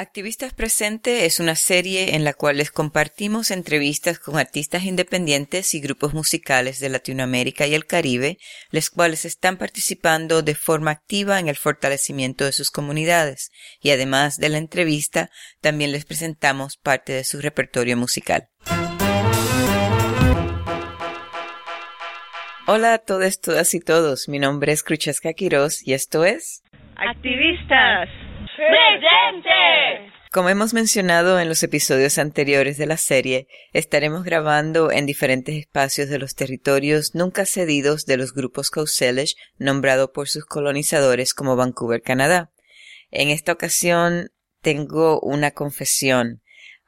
Activistas Presente es una serie en la cual les compartimos entrevistas con artistas independientes y grupos musicales de Latinoamérica y el Caribe, los cuales están participando de forma activa en el fortalecimiento de sus comunidades, y además de la entrevista, también les presentamos parte de su repertorio musical. Hola a todos, todas y todos. Mi nombre es Cruchesca Quiroz y esto es Activistas Como hemos mencionado en los episodios anteriores de la serie, estaremos grabando en diferentes espacios de los territorios nunca cedidos de los grupos Couselish, nombrado por sus colonizadores como Vancouver, Canadá. En esta ocasión tengo una confesión.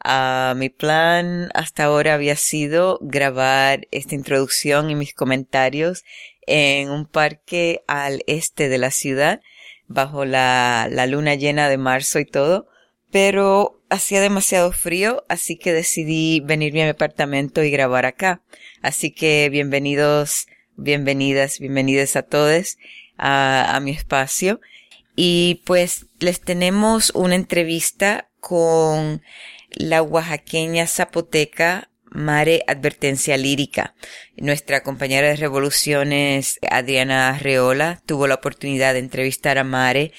Uh, mi plan hasta ahora había sido grabar esta introducción y mis comentarios en un parque al este de la ciudad, bajo la, la luna llena de marzo y todo, pero hacía demasiado frío, así que decidí venirme a mi apartamento y grabar acá. Así que bienvenidos, bienvenidas, bienvenidas a todos a, a mi espacio. Y pues les tenemos una entrevista con la oaxaqueña zapoteca Mare Advertencia Lírica. Nuestra compañera de revoluciones, Adriana Arreola, tuvo la oportunidad de entrevistar a Mare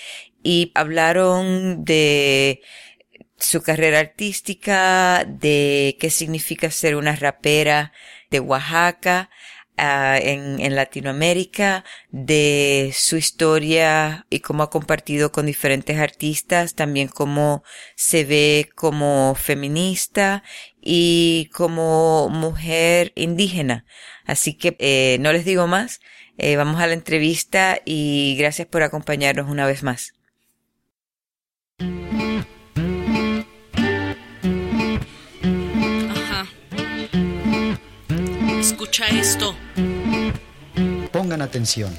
y hablaron de su carrera artística, de qué significa ser una rapera de Oaxaca, uh, en, en, Latinoamérica, de su historia y cómo ha compartido con diferentes artistas, también cómo se ve como feminista y como mujer indígena. Así que eh, no les digo más, eh, vamos a la entrevista y gracias por acompañarnos una vez más. escucha esto. Pongan atención.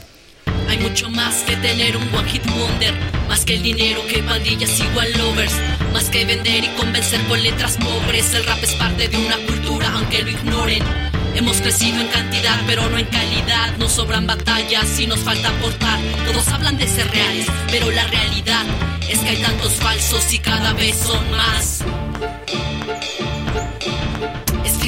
Hay mucho más que tener un one hit wonder, más que el dinero que pandillas igual lovers, más que vender y convencer con letras pobres. El rap es parte de una cultura, aunque lo ignoren. Hemos crecido en cantidad, pero no en calidad. Nos sobran batallas y nos falta aportar. Todos hablan de ser reales, pero la realidad es que hay tantos falsos y cada vez son más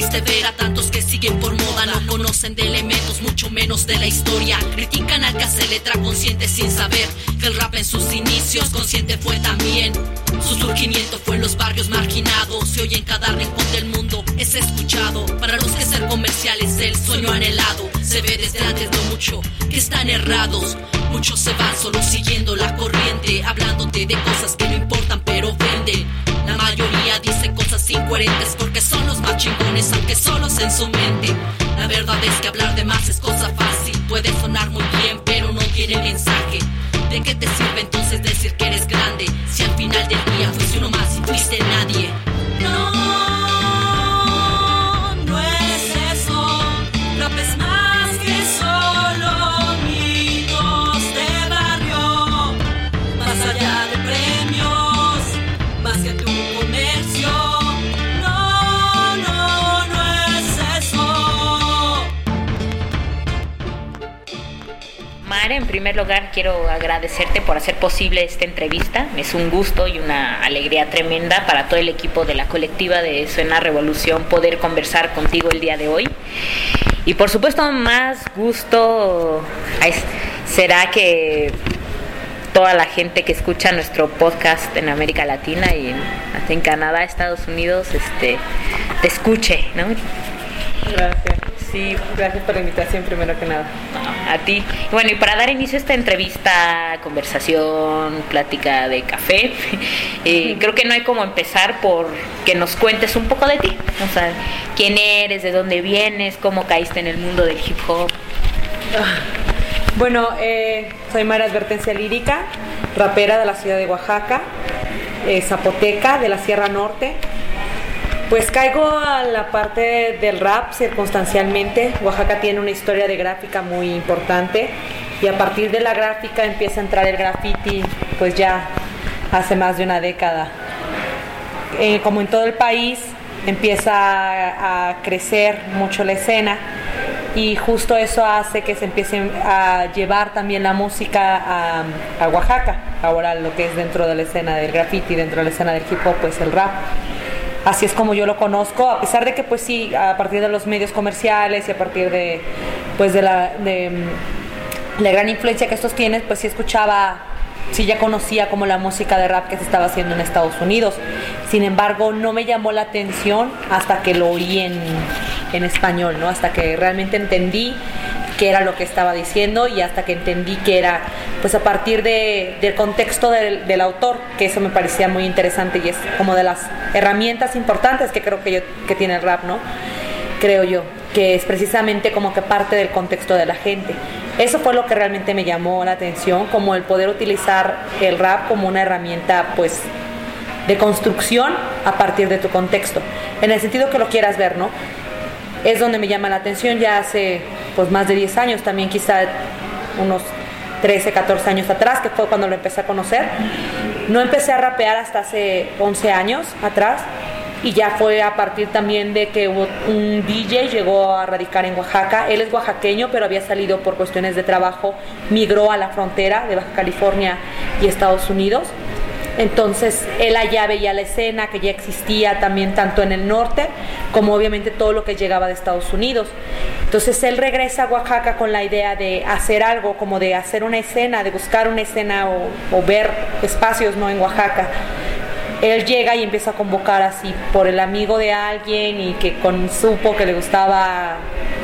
triste ver a tantos que siguen por moda, no conocen de elementos, mucho menos de la historia. Critican al que hace letra consciente sin saber que el rap en sus inicios consciente fue también. Su surgimiento fue en los barrios marginados, se oye en cada rincón del mundo, es escuchado. Para los que ser comerciales, el sueño anhelado, se ve desde antes de mucho que están errados. Muchos se van solo siguiendo la corriente, hablándote de cosas que no importan mayoría dice cosas incoherentes porque son los más chingones, aunque solos en su mente. La verdad es que hablar de más es cosa fácil, puede sonar muy bien, pero no tiene mensaje. ¿De qué te sirve entonces decir que eres grande si al final del día fuiste uno más y fuiste nadie? En primer lugar quiero agradecerte por hacer posible esta entrevista. Es un gusto y una alegría tremenda para todo el equipo de la colectiva de Suena Revolución poder conversar contigo el día de hoy. Y por supuesto más gusto será que toda la gente que escucha nuestro podcast en América Latina y en, Canadá, Estados Unidos, este, te escuche, ¿no? Gracias. Sí, gracias por la invitación primero que nada. A ti. Bueno, y para dar inicio a esta entrevista, conversación, plática de café, eh, creo que no hay como empezar por que nos cuentes un poco de ti. O sea, quién eres, de dónde vienes, cómo caíste en el mundo del hip hop. Bueno, eh, soy Mara Advertencia Lírica, rapera de la ciudad de Oaxaca, eh, zapoteca de la Sierra Norte. Pues caigo a la parte del rap circunstancialmente. Oaxaca tiene una historia de gráfica muy importante y a partir de la gráfica empieza a entrar el graffiti pues ya hace más de una década. Eh, como en todo el país empieza a, crecer mucho la escena y justo eso hace que se empiece a llevar también la música a, a Oaxaca ahora lo que es dentro de la escena del graffiti, dentro de la escena del hip hop, pues el rap. Así es como yo lo conozco, a pesar de que pues sí, a partir de los medios comerciales y a partir de pues de la, de, mm, la gran influencia que estos tienen, pues sí escuchaba sí ya conocía como la música de rap que se estaba haciendo en Estados Unidos. Sin embargo, no me llamó la atención hasta que lo oí en, en español, ¿no? Hasta que realmente entendí qué era lo que estaba diciendo y hasta que entendí que era pues a partir de, del contexto del, del, autor, que eso me parecía muy interesante y es como de las herramientas importantes que creo que, yo, que tiene el rap, ¿no? Creo yo, que es precisamente como que parte del contexto de la gente. Eso fue lo que realmente me llamó la atención, como el poder utilizar el rap como una herramienta pues de construcción a partir de tu contexto, en el sentido que lo quieras ver, ¿no? Es donde me llama la atención ya hace pues más de 10 años, también quizá unos 13, 14 años atrás, que fue cuando lo empecé a conocer. No empecé a rapear hasta hace 11 años atrás y ya fue a partir también de que un DJ llegó a radicar en Oaxaca. Él es oaxaqueño, pero había salido por cuestiones de trabajo, migró a la frontera de Baja California y Estados Unidos entonces él allá veía la escena que ya existía también tanto en el norte como obviamente todo lo que llegaba de Estados Unidos. Entonces él regresa a Oaxaca con la idea de hacer algo, como de hacer una escena, de buscar una escena o, ver espacios ¿no? en Oaxaca él llega y empieza a convocar así por el amigo de alguien y que con, supo que le gustaba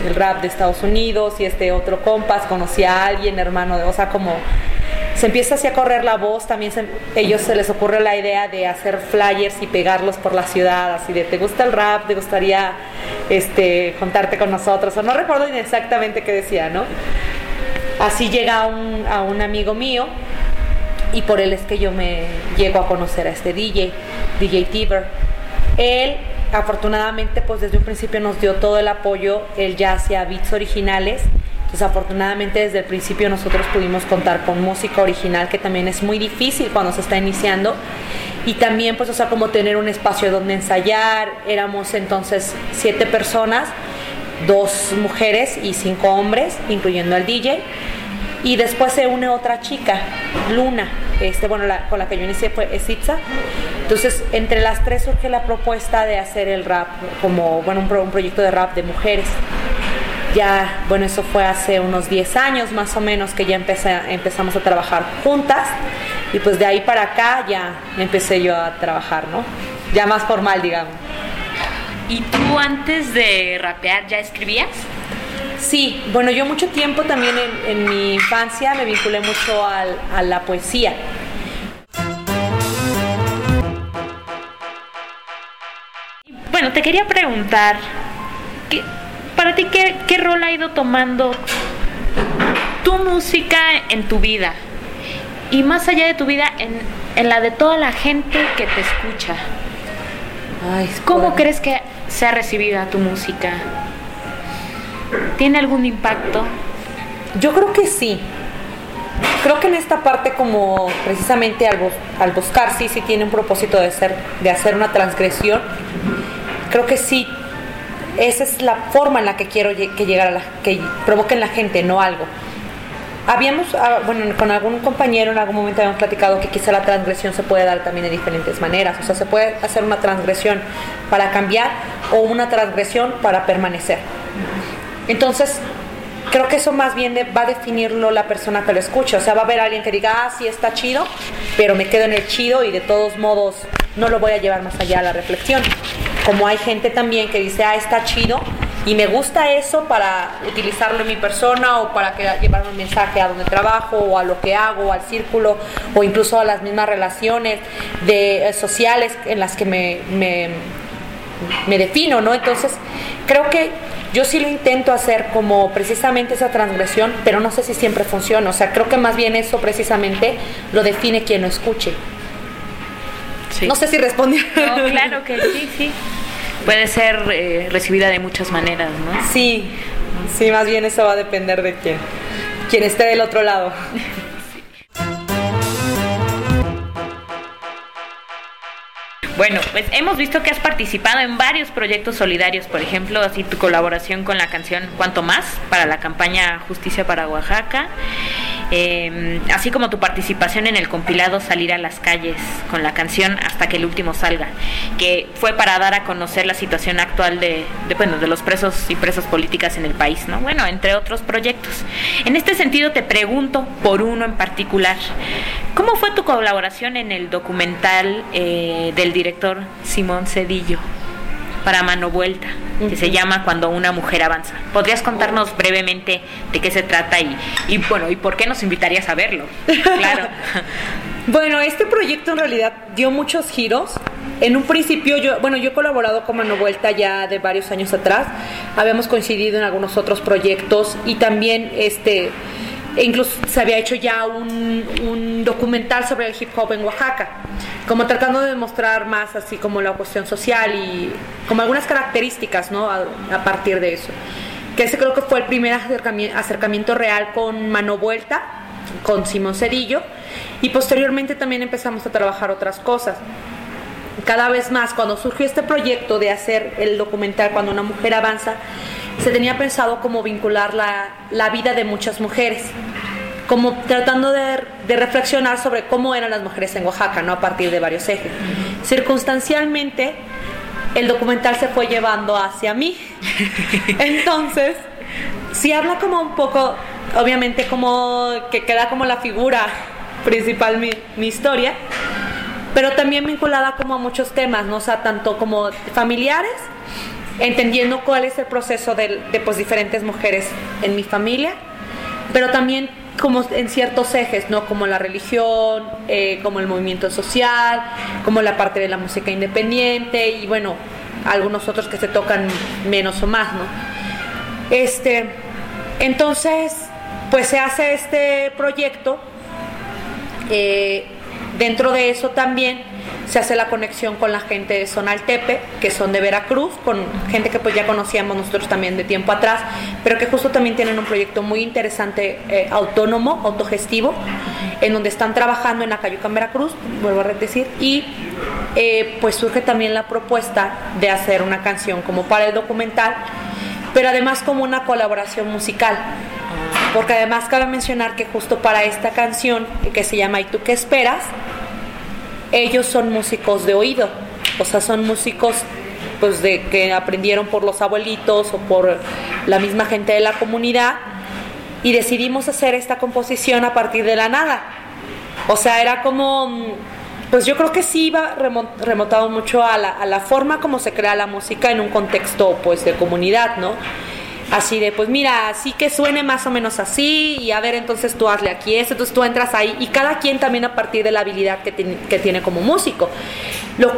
el rap de Estados Unidos y este otro compas conocía a alguien, hermano de, o sea, como se empieza así a correr la voz, también se, ellos se les ocurre la idea de hacer flyers y pegarlos por la ciudad, así de, ¿te gusta el rap? ¿Te gustaría este, juntarte con nosotros? O no recuerdo exactamente qué decía, ¿no? Así llega un, a un amigo mío y por él es que yo me llego a conocer a este DJ, DJ Tiber. Él afortunadamente pues desde un principio nos dio todo el apoyo, él ya hacía beats originales Desafortunadamente desde el principio nosotros pudimos contar con música original que también es muy difícil cuando se está iniciando. Y también pues o sea como tener un espacio donde ensayar, éramos entonces siete personas, dos mujeres y cinco hombres, incluyendo al DJ y después se une otra chica, Luna, este, bueno, la, con la que yo inicié fue Esitza. Entonces, entre las tres surge la propuesta de hacer el rap como, bueno, un, un proyecto de rap de mujeres ya, bueno, eso fue hace unos 10 años más o menos que ya empecé, empezamos a trabajar juntas y pues de ahí para acá ya empecé yo a trabajar, ¿no? Ya más formal, digamos. ¿Y tú antes de rapear ya escribías? Sí, bueno, yo mucho tiempo también en, en mi infancia me vinculé mucho al, a la poesía. Bueno, te quería preguntar, ¿qué, para ti, ¿qué, ¿qué, rol ha ido tomando tu música en tu vida? Y más allá de tu vida, en, en la de toda la gente que te escucha. Ay, ¿Cómo bueno. crees que se ha recibido tu música? ¿Tiene algún impacto? Yo creo que sí. Creo que en esta parte como precisamente al, al buscar sí sí tiene un propósito de ser de hacer una transgresión. Creo que sí esa es la forma en la que quiero que llegara la, que provoque en la gente, no algo. Habíamos, ah, bueno, con algún compañero en algún momento habíamos platicado que quizá la transgresión se puede dar también de diferentes maneras. O sea, se puede hacer una transgresión para cambiar o una transgresión para permanecer. Entonces, creo que eso más bien va a definirlo la persona que lo escucha. O sea, va a haber alguien que diga, ah, sí está chido, pero me quedo en el chido y de todos modos no lo voy a llevar más allá a la reflexión. Como hay gente también que dice, ah, está chido y me gusta eso para utilizarlo en mi persona o para que, llevar un mensaje a donde trabajo o a lo que hago, al círculo o incluso a las mismas relaciones de, eh, sociales en las que me, me, me defino, ¿no? Entonces, creo que yo sí lo intento hacer como precisamente esa transgresión, pero no sé si siempre funciona. O sea, creo que más bien eso precisamente lo define quien lo escuche. Sí. No sé si respondí. No, claro que sí, sí. Puede ser eh, recibida de muchas maneras, ¿no? Sí, sí, más bien eso va a depender de quién, quien esté del otro lado. Bueno, pues hemos visto que has participado en varios proyectos solidarios, por ejemplo, así tu colaboración con la canción Cuanto Más para la campaña Justicia para Oaxaca. Eh, así como tu participación en el compilado Salir a las calles con la canción Hasta que el último salga, que fue para dar a conocer la situación actual de, de, bueno, de los presos y presas políticas en el país, ¿no? Bueno, entre otros proyectos. En este sentido te pregunto por uno en particular, ¿cómo fue tu colaboración en el documental eh, del director Simón Cedillo? Para Mano Vuelta, que se llama Cuando una mujer avanza. ¿Podrías contarnos brevemente de qué se trata y, y bueno, y por qué nos invitarías a verlo? Claro. bueno, este proyecto en realidad dio muchos giros. En un principio, yo, bueno, yo he colaborado con Mano Vuelta ya de varios años atrás. Habíamos coincidido en algunos otros proyectos y también este e incluso se había hecho ya un, documental sobre el hip hop en Oaxaca, como tratando de demostrar más así como la cuestión social y como algunas características, ¿no? A, partir de eso. Que ese creo que fue el primer acercamiento, acercamiento real con Mano Vuelta, con Simón Cedillo, y posteriormente también empezamos a trabajar otras cosas. Cada vez más, cuando surgió este proyecto de hacer el documental Cuando una mujer avanza, se tenía pensado como vincular la, la vida de muchas mujeres, como tratando de, de, reflexionar sobre cómo eran las mujeres en Oaxaca, ¿no? a partir de varios ejes. Circunstancialmente, el documental se fue llevando hacia mí. Entonces, si habla como un poco, obviamente como que queda como la figura principal mi, mi historia, pero también vinculada como a muchos temas, ¿no? O sea, tanto como familiares, entendiendo cuál es el proceso de, pues, diferentes mujeres en mi familia, pero también como en ciertos ejes, ¿no? Como la religión, eh, como el movimiento social, como la parte de la música independiente y bueno, algunos otros que se tocan menos o más, ¿no? Este, entonces, pues se hace este proyecto. Eh, dentro de eso también se hace la conexión con la gente de Sonaltepe, que son de Veracruz, con gente que pues ya conocíamos nosotros también de tiempo atrás, pero que justo también tienen un proyecto muy interesante, eh, autónomo, autogestivo, en donde están trabajando en Acayuca, en Veracruz, vuelvo a decir, y eh, pues surge también la propuesta de hacer una canción como para el documental, pero además como una colaboración musical. Porque además cabe mencionar que justo para esta canción, que se llama ¿Y tú qué esperas? ellos son músicos de oído, o sea, son músicos pues de que aprendieron por los abuelitos o por la misma gente de la comunidad y decidimos hacer esta composición a partir de la nada. O sea, era como pues yo creo que sí iba remontado mucho a la, a la forma como se crea la música en un contexto pues de comunidad, ¿no? Así de, pues mira, así que suene más o menos así y a ver, entonces tú hazle aquí esto, entonces tú entras ahí y cada quien también a partir de la habilidad que, tiene, que tiene como músico. Lo,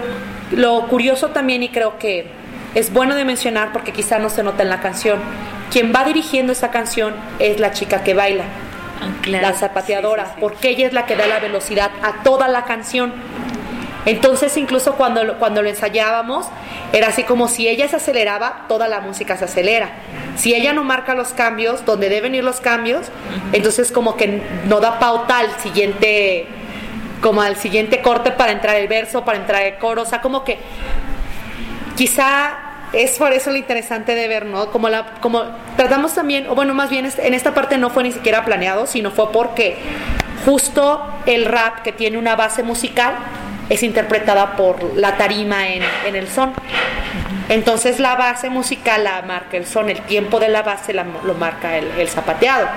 lo curioso también y creo que es bueno de mencionar porque quizá no se nota en la canción, quien va dirigiendo esa canción es la chica que baila. Claro. la zapateadora, sí, sí, sí. porque ella es la que da la velocidad a toda la canción. Entonces, incluso cuando, cuando lo ensayábamos, era así como si ella se aceleraba, toda la música se acelera. Si ella no marca los cambios, donde deben ir los cambios, entonces como que no da pauta al siguiente, como al siguiente corte para entrar el verso, para entrar el coro, o sea, como que quizá es por eso lo interesante de ver, ¿no? Como, la, como tratamos también, o bueno, más bien en esta parte no fue ni siquiera planeado, sino fue porque justo el rap que tiene una base musical es interpretada por la tarima en, en el son. Entonces la base musical la marca el son, el tiempo de la base la, lo marca el, el, zapateado.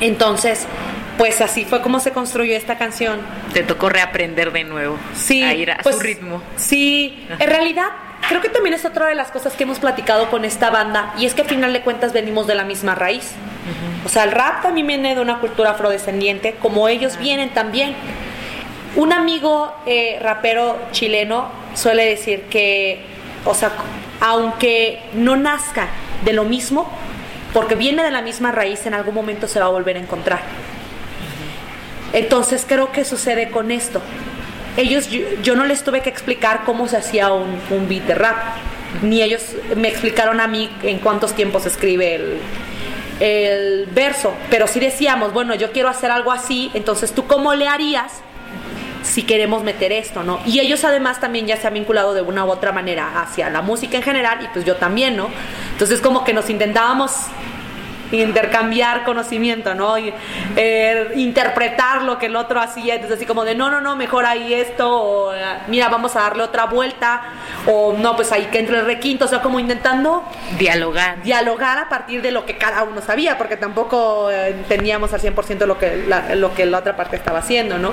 Entonces, pues así fue como se construyó esta canción. Te tocó reaprender de nuevo. Sí. A ir a pues, su ritmo. Sí. En realidad, creo que también es otra de las cosas que hemos platicado con esta banda y es que al final de cuentas venimos de la misma raíz. Uh -huh. O sea, el rap también viene de una cultura afrodescendiente, como ellos vienen también. Un amigo eh, rapero chileno suele decir que, o sea, aunque no nazca de lo mismo, porque viene de la misma raíz, en algún momento se va a volver a encontrar. Entonces creo que sucede con esto. Ellos, yo, no les tuve que explicar cómo se hacía un, un, beat de rap, ni ellos me explicaron a mí en cuántos tiempos escribe el, el verso, pero sí decíamos, bueno, yo quiero hacer algo así, entonces tú cómo le harías si queremos meter esto, ¿no? Y ellos además también ya se han vinculado de una u otra manera hacia la música en general y pues yo también, ¿no? Entonces como que nos intentábamos intercambiar conocimiento, ¿no? Y, eh, interpretar lo que el otro hacía, entonces así como de, no, no, no, mejor ahí esto, o mira, vamos a darle otra vuelta, o no, pues ahí que entre el requinto, o sea, como intentando dialogar. Dialogar a partir de lo que cada uno sabía, porque tampoco eh, entendíamos al 100% lo que, la, lo que la otra parte estaba haciendo, ¿no?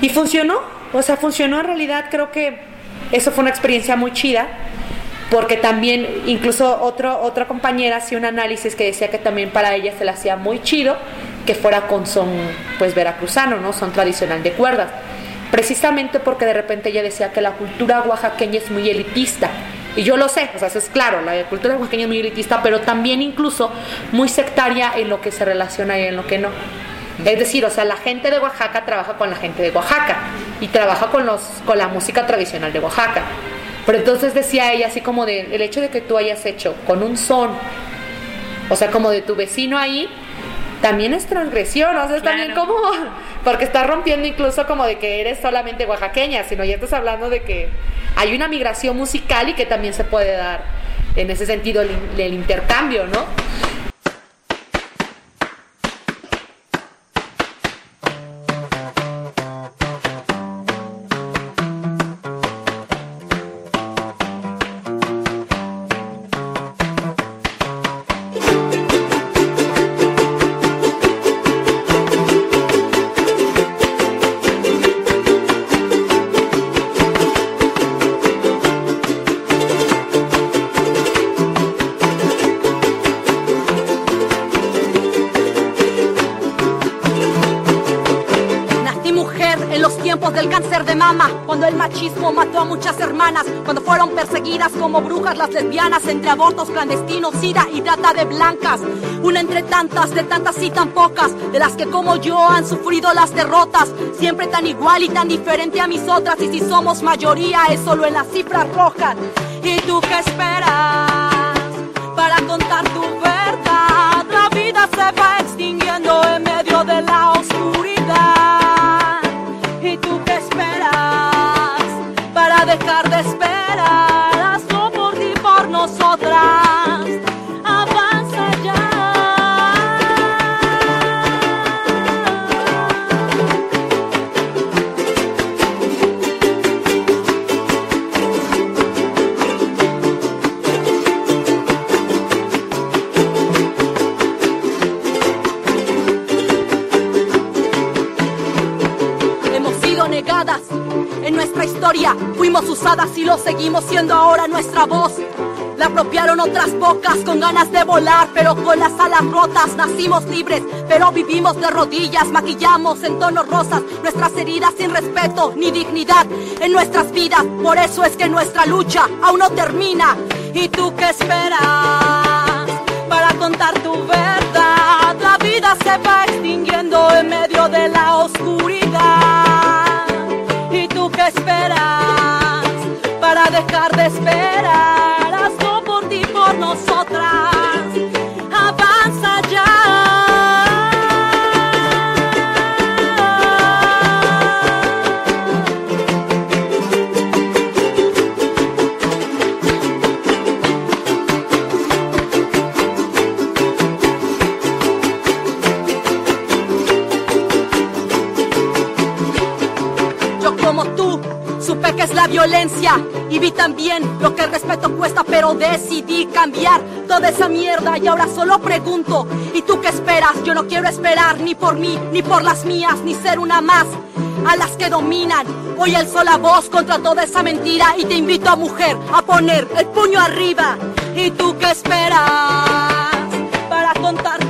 Y funcionó, o sea, funcionó en realidad, creo que eso fue una experiencia muy chida porque también incluso otro, otra compañera hacía un análisis que decía que también para ella se le hacía muy chido que fuera con son pues veracruzano, ¿no? Son tradicional de cuerdas. Precisamente porque de repente ella decía que la cultura oaxaqueña es muy elitista. Y yo lo sé, o sea, eso es claro, la cultura oaxaqueña es muy elitista, pero también incluso muy sectaria en lo que se relaciona y en lo que no. Es decir, o sea, la gente de Oaxaca trabaja con la gente de Oaxaca y trabaja con, los, con la música tradicional de Oaxaca. Pero entonces decía ella así como de, el hecho de que tú hayas hecho con un son, o sea, como de tu vecino ahí, también es transgresión, o sea, es también como, porque estás rompiendo incluso como de que eres solamente oaxaqueña, sino ya estás hablando de que hay una migración musical y que también se puede dar en ese sentido el, el intercambio, ¿no? Mató a muchas hermanas cuando fueron perseguidas como brujas las lesbianas entre abortos clandestinos, sida y trata de blancas. Una entre tantas, de tantas y tan pocas, de las que como yo han sufrido las derrotas. Siempre tan igual y tan diferente a mis otras. Y si somos mayoría es solo en las cifras rojas. ¿Y tú qué esperas bocas con ganas de volar, pero con las alas rotas nacimos libres, pero vivimos de rodillas, maquillamos en tonos rosas nuestras heridas sin respeto ni dignidad en nuestras vidas. Por eso es que nuestra lucha aún no termina. ¿Y tú qué esperas para contar tu verdad? La vida se va extinguiendo en medio de la oscuridad qué esperas para dejar de esperar. También lo que el respeto cuesta, pero decidí cambiar toda esa mierda y ahora solo pregunto, ¿y tú qué esperas? Yo no quiero esperar ni por mí, ni por las mías, ni ser una más a las que dominan. Hoy alzo la voz contra toda esa mentira y te invito a mujer a poner el puño arriba. ¿Y tú qué esperas para contar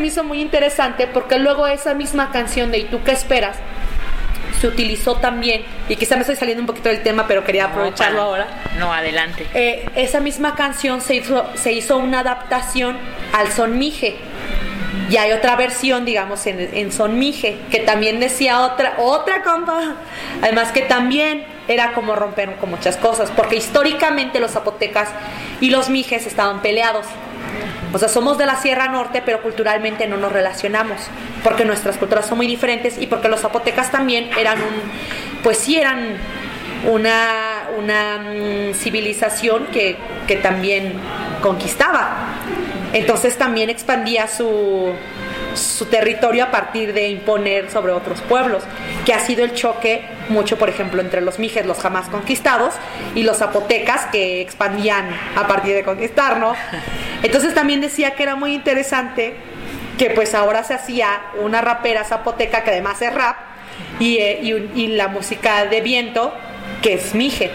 me hizo muy interesante porque luego esa misma canción de ¿Y tú qué esperas? se utilizó también, y quizá me estoy saliendo un poquito del tema, pero quería aprovecharlo No, ahora. No, adelante. Eh, esa misma canción se hizo, se hizo una adaptación al son mije. Y hay otra versión, digamos, en, en son mije, que también decía otra, otra compa. Además que también era como romper con muchas cosas, porque históricamente los zapotecas y los mijes estaban peleados. O sea, somos de la Sierra Norte, pero culturalmente no nos relacionamos, porque nuestras culturas son muy diferentes y porque los zapotecas también eran un, pues sí eran una, una mm, civilización que, que también conquistaba. Entonces también expandía su, su territorio a partir de imponer sobre otros pueblos, que ha sido el choque mucho, por ejemplo, entre los mijes, los jamás conquistados, y los zapotecas, que expandían a partir de conquistar, ¿no? Entonces también decía que era muy interesante que pues ahora se hacía una rapera zapoteca que además es rap, y, eh, y y la música de viento, que es mije.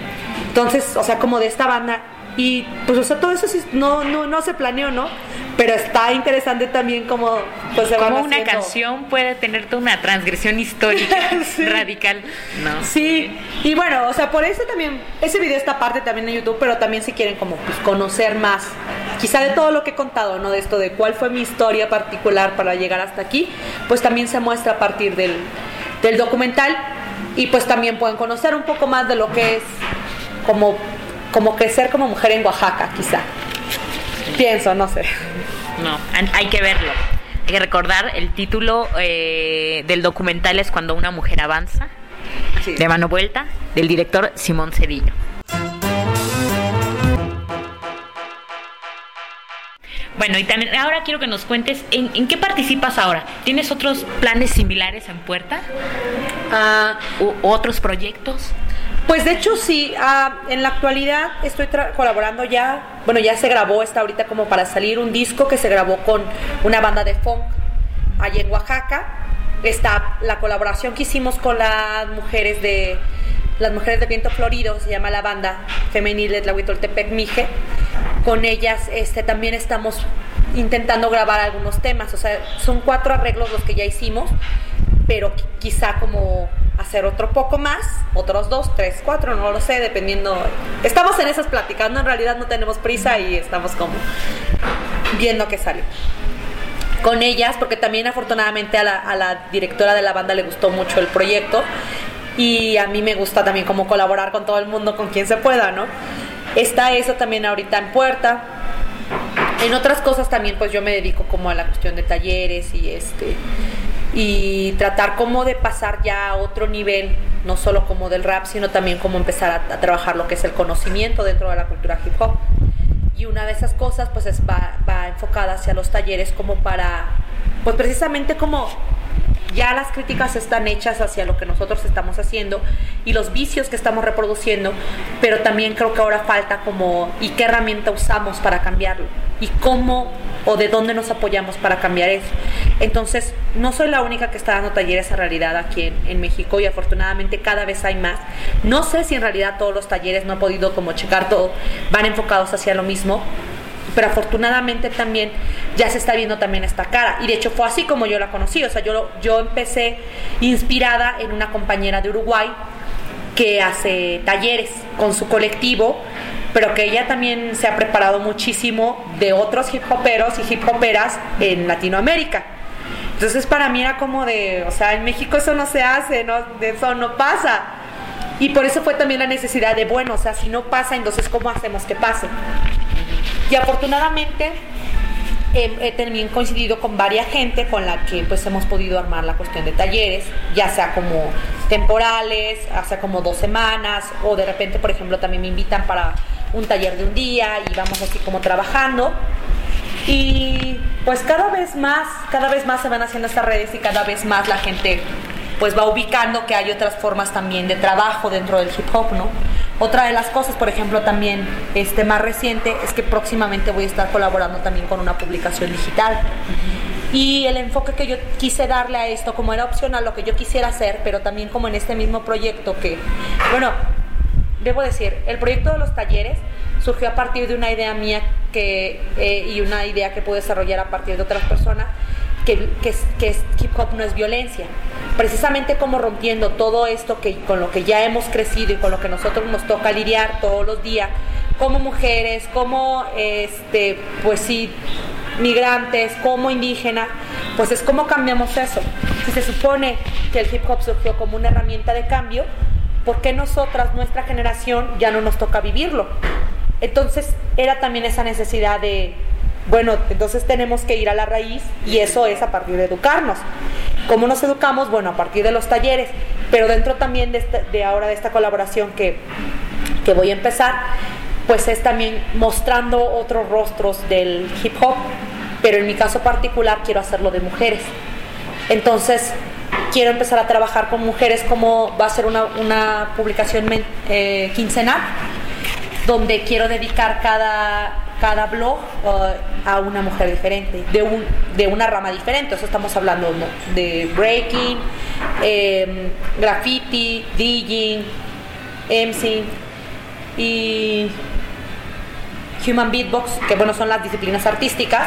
Entonces, o sea, como de esta banda. Y pues, o sea, todo eso sí no, no, no se planeó, ¿no? Pero está interesante también como pues se Como una haciendo- canción puede tener toda una transgresión histórica Sí. radical. No. Sí, y bueno, o sea, por eso también, ese video está aparte también en YouTube, pero también si quieren como pues, conocer más, quizá de todo lo que he contado, ¿no? De esto, de cuál fue mi historia particular para llegar hasta aquí, pues también se muestra a partir del, del documental y pues también pueden conocer un poco más de lo que es como, como crecer como mujer en Oaxaca, quizá. Pienso, no sé. No, hay que verlo. Hay que recordar el título eh, del documental es Cuando una mujer avanza, Sí. de mano vuelta, del director Simón Cedillo. Bueno, y también ahora quiero que nos cuentes en, en qué participas ahora. ¿Tienes otros planes similares en puerta? Ah, ¿U otros proyectos? Pues de hecho sí, ah, en la actualidad estoy colaborando ya, bueno ya se grabó, está ahorita como para salir un disco que se grabó con una banda de funk allá en Oaxaca. Está la colaboración que hicimos con las mujeres de las mujeres de viento florido, se llama la banda femenil de Tlahuitoltepec Mije. Con ellas este, también estamos intentando grabar algunos temas, o sea, son cuatro arreglos los que ya hicimos, pero qui- quizá como hacer otro poco más, otros dos, tres, cuatro, no lo sé, dependiendo. Estamos en esas pláticas, ¿no? En realidad no tenemos prisa y estamos como viendo qué sale. Con ellas, porque también afortunadamente a la, a la directora de la banda le gustó mucho el proyecto y a mí me gusta también como colaborar con todo el mundo, con quien se pueda, ¿no? Está eso también ahorita en puerta. En otras cosas también pues yo me dedico como a la cuestión de talleres y este y tratar como de pasar ya a otro nivel, no solo como del rap, sino también como empezar a, trabajar lo que es el conocimiento dentro de la cultura hip hop. Y una de esas cosas pues es, va, va enfocada hacia los talleres como para, pues precisamente como ya las críticas están hechas hacia lo que nosotros estamos haciendo y los vicios que estamos reproduciendo, pero también creo que ahora falta como y qué herramienta usamos para cambiarlo y cómo o de dónde nos apoyamos para cambiar eso. Entonces, no soy la única que está dando talleres a realidad aquí en, en México y afortunadamente cada vez hay más. No sé si en realidad todos los talleres, no he podido como checar todo, van enfocados hacia lo mismo, pero afortunadamente también ya se está viendo también esta cara. Y de hecho fue así como yo la conocí. O sea yo yo empecé inspirada en una compañera de Uruguay que hace talleres con su colectivo pero que ella también se ha preparado muchísimo de otros hip hoperos y hip hoperas en Latinoamérica. Entonces para mí era como de o sea en México eso no se hace no eso no pasa. Y por eso fue también la necesidad de bueno o sea si no pasa entonces cómo hacemos que pase y afortunadamente he, he también coincidido con varias gente con la que pues hemos podido armar la cuestión de talleres, ya sea como temporales, hace como dos semanas, o de repente, por ejemplo, también me invitan para un taller de un día y vamos así como trabajando. Y pues cada vez más, cada vez más se van haciendo estas redes y cada vez más la gente pues va ubicando que hay otras formas también de trabajo dentro del hip hop, ¿no? Otra de las cosas, por ejemplo, también este más reciente es que próximamente voy a estar colaborando también con una publicación digital. Y el enfoque que yo quise darle a esto, como era opcional lo que yo quisiera hacer, pero también como en este mismo proyecto que, bueno, debo decir, el proyecto de los talleres surgió a partir de una idea mía que, eh, y una idea que puedo desarrollar a partir de otras personas, que, que, que, hip hop no es violencia. Precisamente como rompiendo todo esto que, con lo que ya hemos crecido y con lo que nosotros nos toca lidiar todos los días, como mujeres, como, este, pues sí, migrantes, como indígenas, pues es como cambiamos eso. Si se supone que el hip hop surgió como una herramienta de cambio, ¿por qué nosotras, nuestra generación, ya no nos toca vivirlo? Entonces era también esa necesidad de, bueno, entonces tenemos que ir a la raíz y eso es a partir de educarnos. ¿Cómo nos educamos? Bueno, a partir de los talleres, pero dentro también de, este, de ahora de esta colaboración que, que voy a empezar, pues es también mostrando otros rostros del hip hop, pero en mi caso particular quiero hacerlo de mujeres. Entonces, quiero empezar a trabajar con mujeres como va a ser una, una publicación eh, quincenal, donde quiero dedicar cada, cada blog uh, a una mujer diferente, de, un, de una rama diferente. Estamos hablando de breaking, eh, graffiti, DJing, MC y Human Beatbox, que bueno, son las disciplinas artísticas,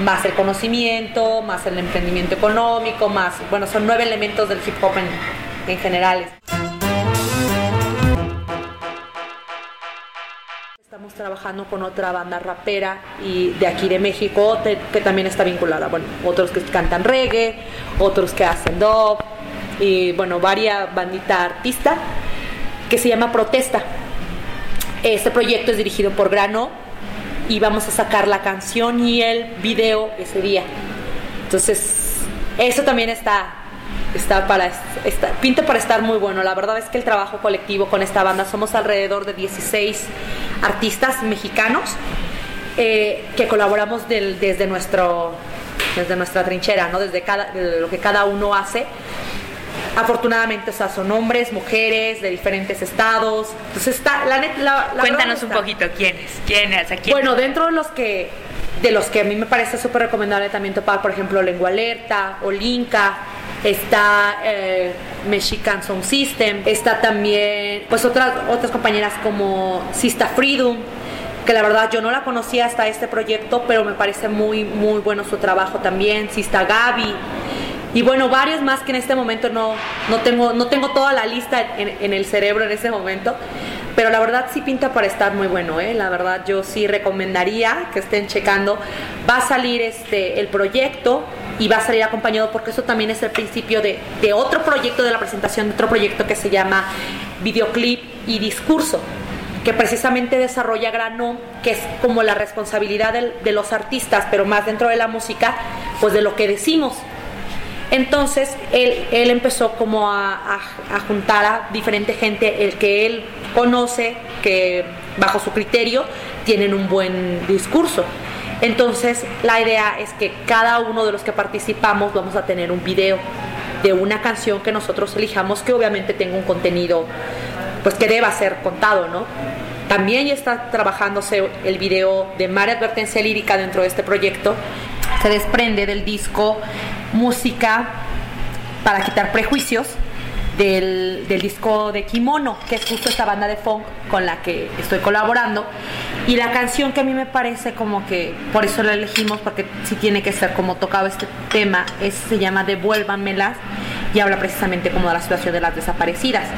más el conocimiento, más el emprendimiento económico, más, bueno, son nueve elementos del hip hop en, en general. Trabajando con otra banda rapera y de aquí de México que también está vinculada. Bueno, otros que cantan reggae, otros que hacen dub y bueno, varias banditas artistas que se llama Protesta. Este proyecto es dirigido por Grano, y vamos a sacar la canción y el video ese día. Entonces, eso también está, está para, está, pinta para estar muy bueno. La verdad es que el trabajo colectivo con esta banda, somos alrededor de 16 artistas mexicanos eh, que colaboramos desde, nuestro, desde nuestra trinchera, ¿no? desde, cada, lo que cada uno hace Afortunadamente, o sea, son hombres, mujeres de diferentes estados. Entonces está, la, la, Cuéntanos un poquito quiénes, quiénes, quién Bueno, dentro de los que de los que a mí me parece súper recomendable también topar, por ejemplo, Lengua Alerta, Olinka, está eh, Mexican Sound System, está también, pues otras, otras compañeras como Sista Freedom, que la verdad yo no la conocía hasta este proyecto, pero me parece muy, muy bueno su trabajo también, Sista Gaby, y bueno, varios más que en este momento no, no, tengo, no tengo toda la lista en, el cerebro en ese momento, pero la verdad sí pinta para estar muy bueno, ¿eh? la verdad yo sí recomendaría que estén checando. Va a salir este, el proyecto y va a salir acompañado porque eso también es el principio de, de otro proyecto de la presentación, de otro proyecto que se llama Videoclip y Discurso que precisamente desarrolla Grano, que es como la responsabilidad de, de, los artistas, pero más dentro de la música, pues de lo que decimos, entonces él, él empezó como a, juntar a diferente gente, el que él conoce, que bajo su criterio tienen un buen discurso. Entonces la idea es que cada uno de los que participamos vamos a tener un video de una canción que nosotros elijamos que obviamente tenga un contenido pues que deba ser contado, ¿no? También ya está trabajándose el video de María Advertencia Lírica dentro de este proyecto se desprende del disco Música para quitar prejuicios del, disco de Kimono, que es justo esta banda de funk con la que estoy colaborando. Y la canción que a mí me parece como que, por eso la elegimos, porque sí tiene que ser como tocado este tema, es, se llama Devuélvanmelas y habla precisamente como de la situación de las desaparecidas.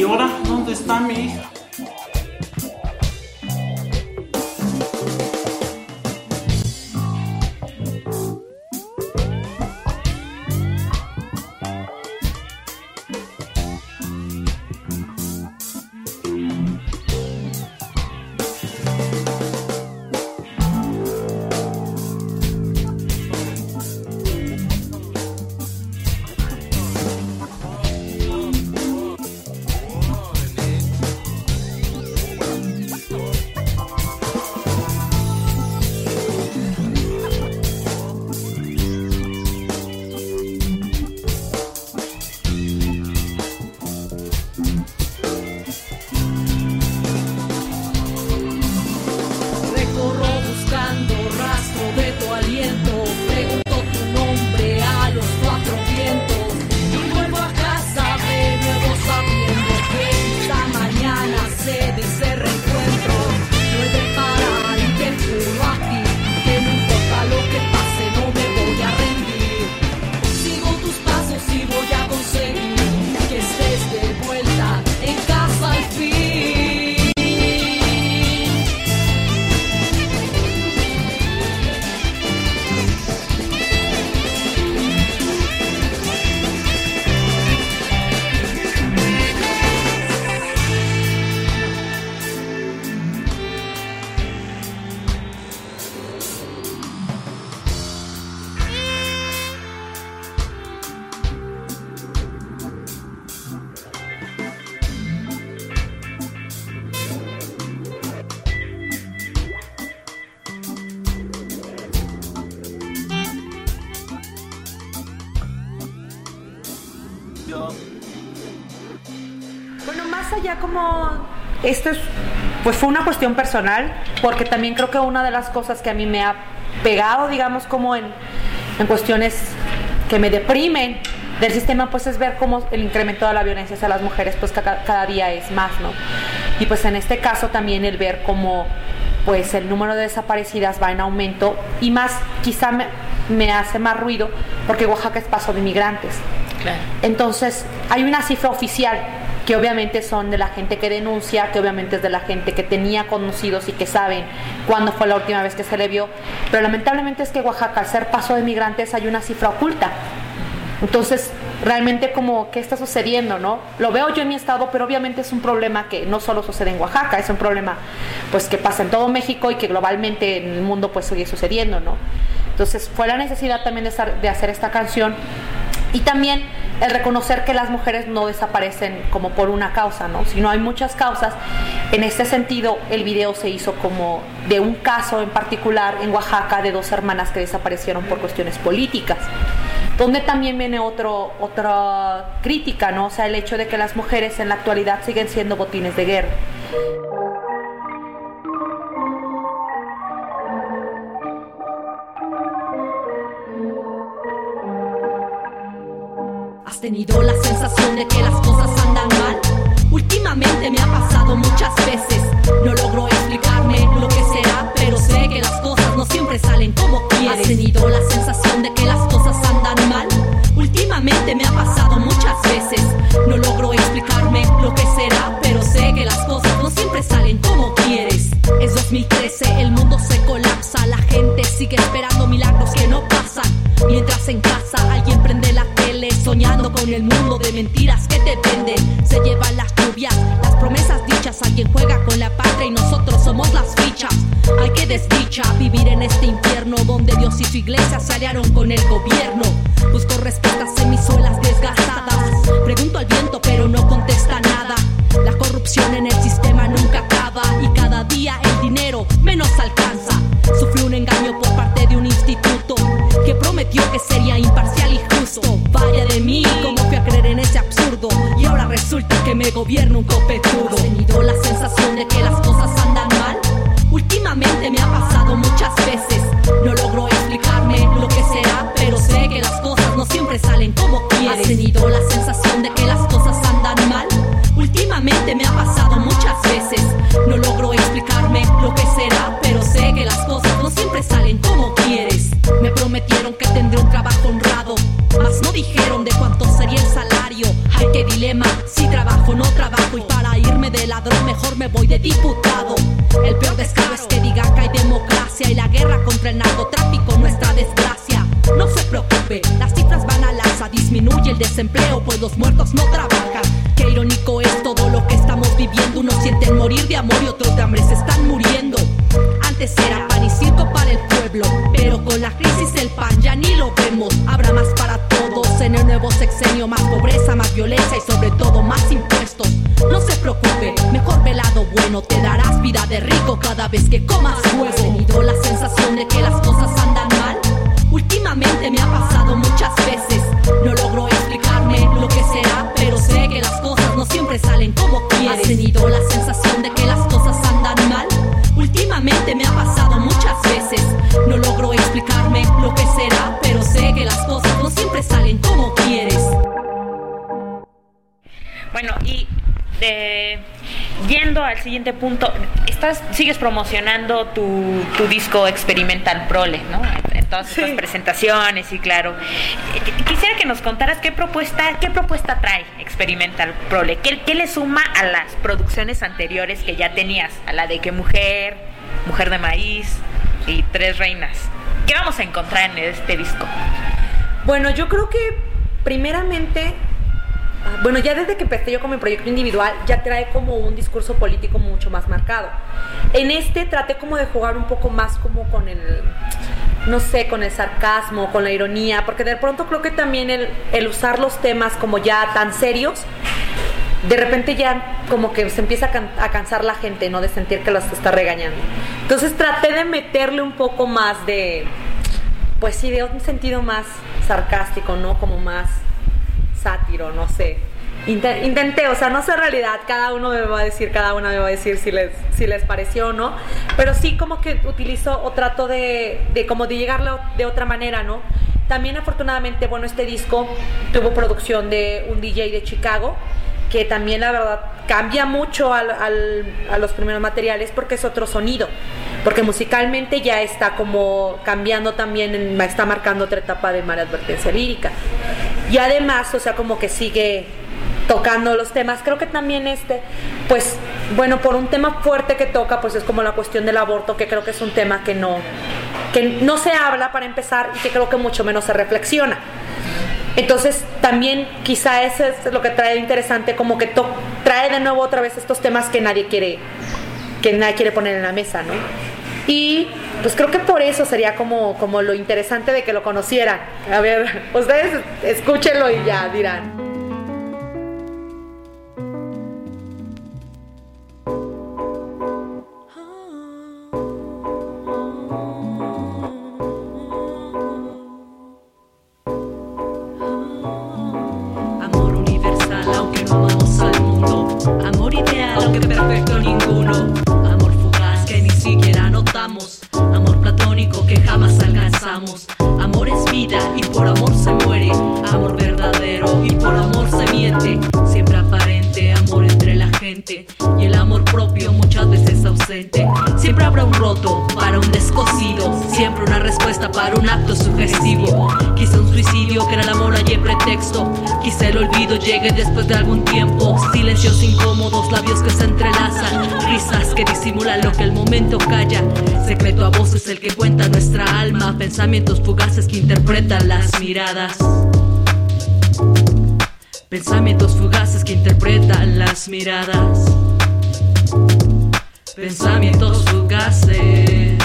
¿Y ahora dónde está mi hija? pues fue una cuestión personal, porque también creo que una de las cosas que a mí me ha pegado, digamos, como en, en cuestiones que me deprimen del sistema, pues es ver cómo el incremento de la violencia hacia las mujeres, pues cada, día es más, ¿no? Y pues en este caso también el ver cómo pues el número de desaparecidas va en aumento y más quizá me, me hace más ruido porque Oaxaca es paso de migrantes. Claro. Entonces hay una cifra oficial que obviamente son de la gente que denuncia, que obviamente es de la gente que tenía conocidos y que saben cuándo fue la última vez que se le vio, pero lamentablemente es que Oaxaca, al ser paso de migrantes, hay una cifra oculta. Entonces, realmente como, ¿qué está sucediendo, no? Lo veo yo en mi estado, pero obviamente es un problema que no solo sucede en Oaxaca, es un problema pues que pasa en todo México y que globalmente en el mundo pues sigue sucediendo, ¿no? Entonces, fue la necesidad también de, hacer esta canción y también el reconocer que las mujeres no desaparecen como por una causa, ¿no? Sino hay muchas causas. En este sentido, el video se hizo como de un caso en particular en Oaxaca de dos hermanas que desaparecieron por cuestiones políticas. Donde también viene otro, otra crítica, ¿no? O sea, el hecho de que las mujeres en la actualidad siguen siendo botines de guerra. ¿Has tenido la sensación de que las cosas andan mal? Últimamente me ha pasado muchas veces. No logro explicarme lo que será, pero sé que las cosas no siempre salen como quieres. ¿Has tenido la sensación de que las cosas andan mal? Últimamente me ha pasado muchas veces. No logro explicarme lo que será, pero sé que las cosas no siempre salen como quieres. Es 2013, el mundo se colapsa, la gente sigue esperando milagros que no pasan. Mientras en casa alguien prende la soñando con el mundo de mentiras que te venden. Se llevan las lluvias, las promesas dichas, alguien juega con la patria y nosotros somos las fichas. Hay que desdicha vivir en este infierno donde Dios y su iglesia se con el gobierno. Busco respuestas en mis suelas desgastadas. Pregunto al viento, pero no contesta nada. La corrupción en el sistema nunca acaba y cada día el dinero menos alcanza. Sufrí un engaño por parte de un instituto que prometió que sería imparcial y justo. Vaya de mí, como fui a creer en ese absurdo. Y ahora resulta que me gobierna un copetudo. ¿Has tenido la sensación de que las cosas andan mal? Últimamente me ha pasado muchas veces. No logro explicarme lo que será, pero sé que las cosas no siempre salen como quieres. ¿Has tenido la sensación de que las cosas andan mal? Últimamente me ha pasado muchas veces. De diputado. El peor descaro es que diga que hay democracia y la guerra contra el narcotráfico nuestra desgracia. No se preocupe, las cifras van al alza, disminuye el desempleo pues los muertos no trabajan. Qué irónico es todo lo que estamos viviendo, unos sienten morir de amor y otros de hambre se están muriendo. Antes era pan y circo para el pueblo, pero con la crisis bueno, te darás vida de rico cada vez que comas huevo. Al siguiente punto, estás sigues promocionando tu, tu disco Experimental Prole, ¿no? En todas estas presentaciones y claro. Eh, Quisiera que nos contaras qué propuesta, qué propuesta trae Experimental Prole, qué, qué le suma a las producciones anteriores que ya tenías, a la de que mujer, mujer de maíz y tres reinas. ¿Qué vamos a encontrar en este disco? Bueno, yo creo que primeramente, bueno, ya desde que empecé yo con mi proyecto individual, ya trae como un discurso político mucho más marcado. En este traté como de jugar un poco más como con el, no sé, con el sarcasmo, con la ironía, porque de pronto creo que también el, usar los temas como ya tan serios, de repente ya como que se empieza a cansar la gente, ¿no? De sentir que los está regañando. Entonces traté de meterle un poco más de, pues sí, de un sentido más sarcástico, ¿no? Como más sátiro, no sé. Inte- Intenté, o sea, no sé realidad, cada uno me va a decir, cada una me va a decir si les, si les pareció o no, pero sí como que utilizo o trato de, de como de llegarle de otra manera, ¿no? También afortunadamente, bueno, este disco tuvo producción de un DJ de Chicago, que también la verdad cambia mucho al- a los primeros materiales porque es otro sonido. porque musicalmente ya está como cambiando también, está marcando otra etapa de Mala Advertencia Lírica. Y además, o sea, como que sigue tocando los temas. Creo que también este, pues, bueno, por un tema fuerte que toca, pues es como la cuestión del aborto, que creo que es un tema que no, que no se habla para empezar y que creo que mucho menos se reflexiona. Entonces, también quizá eso es lo que trae interesante, como que trae de nuevo otra vez estos temas que nadie quiere, que nadie quiere poner en la mesa, ¿no? Y pues creo que por eso sería como, como lo interesante de que lo conocieran. A ver, ustedes escúchenlo y ya dirán. Amor es vida y por amor se muere. Amor verdadero y por amor se miente. Siempre aparente, amor entre la gente. Y el amor propio muchas veces ausente. Siempre habrá un roto para un descosido. Siempre una respuesta para un acto sugestivo. Quizá un suicidio que era el amor llegue después de algún tiempo. Silencios incómodos, labios que se entrelazan, risas que disimulan lo que el momento calla. Secreto a voces el que cuenta nuestra alma, pensamientos fugaces que interpretan las miradas. Pensamientos fugaces que interpretan las miradas. Pensamientos fugaces.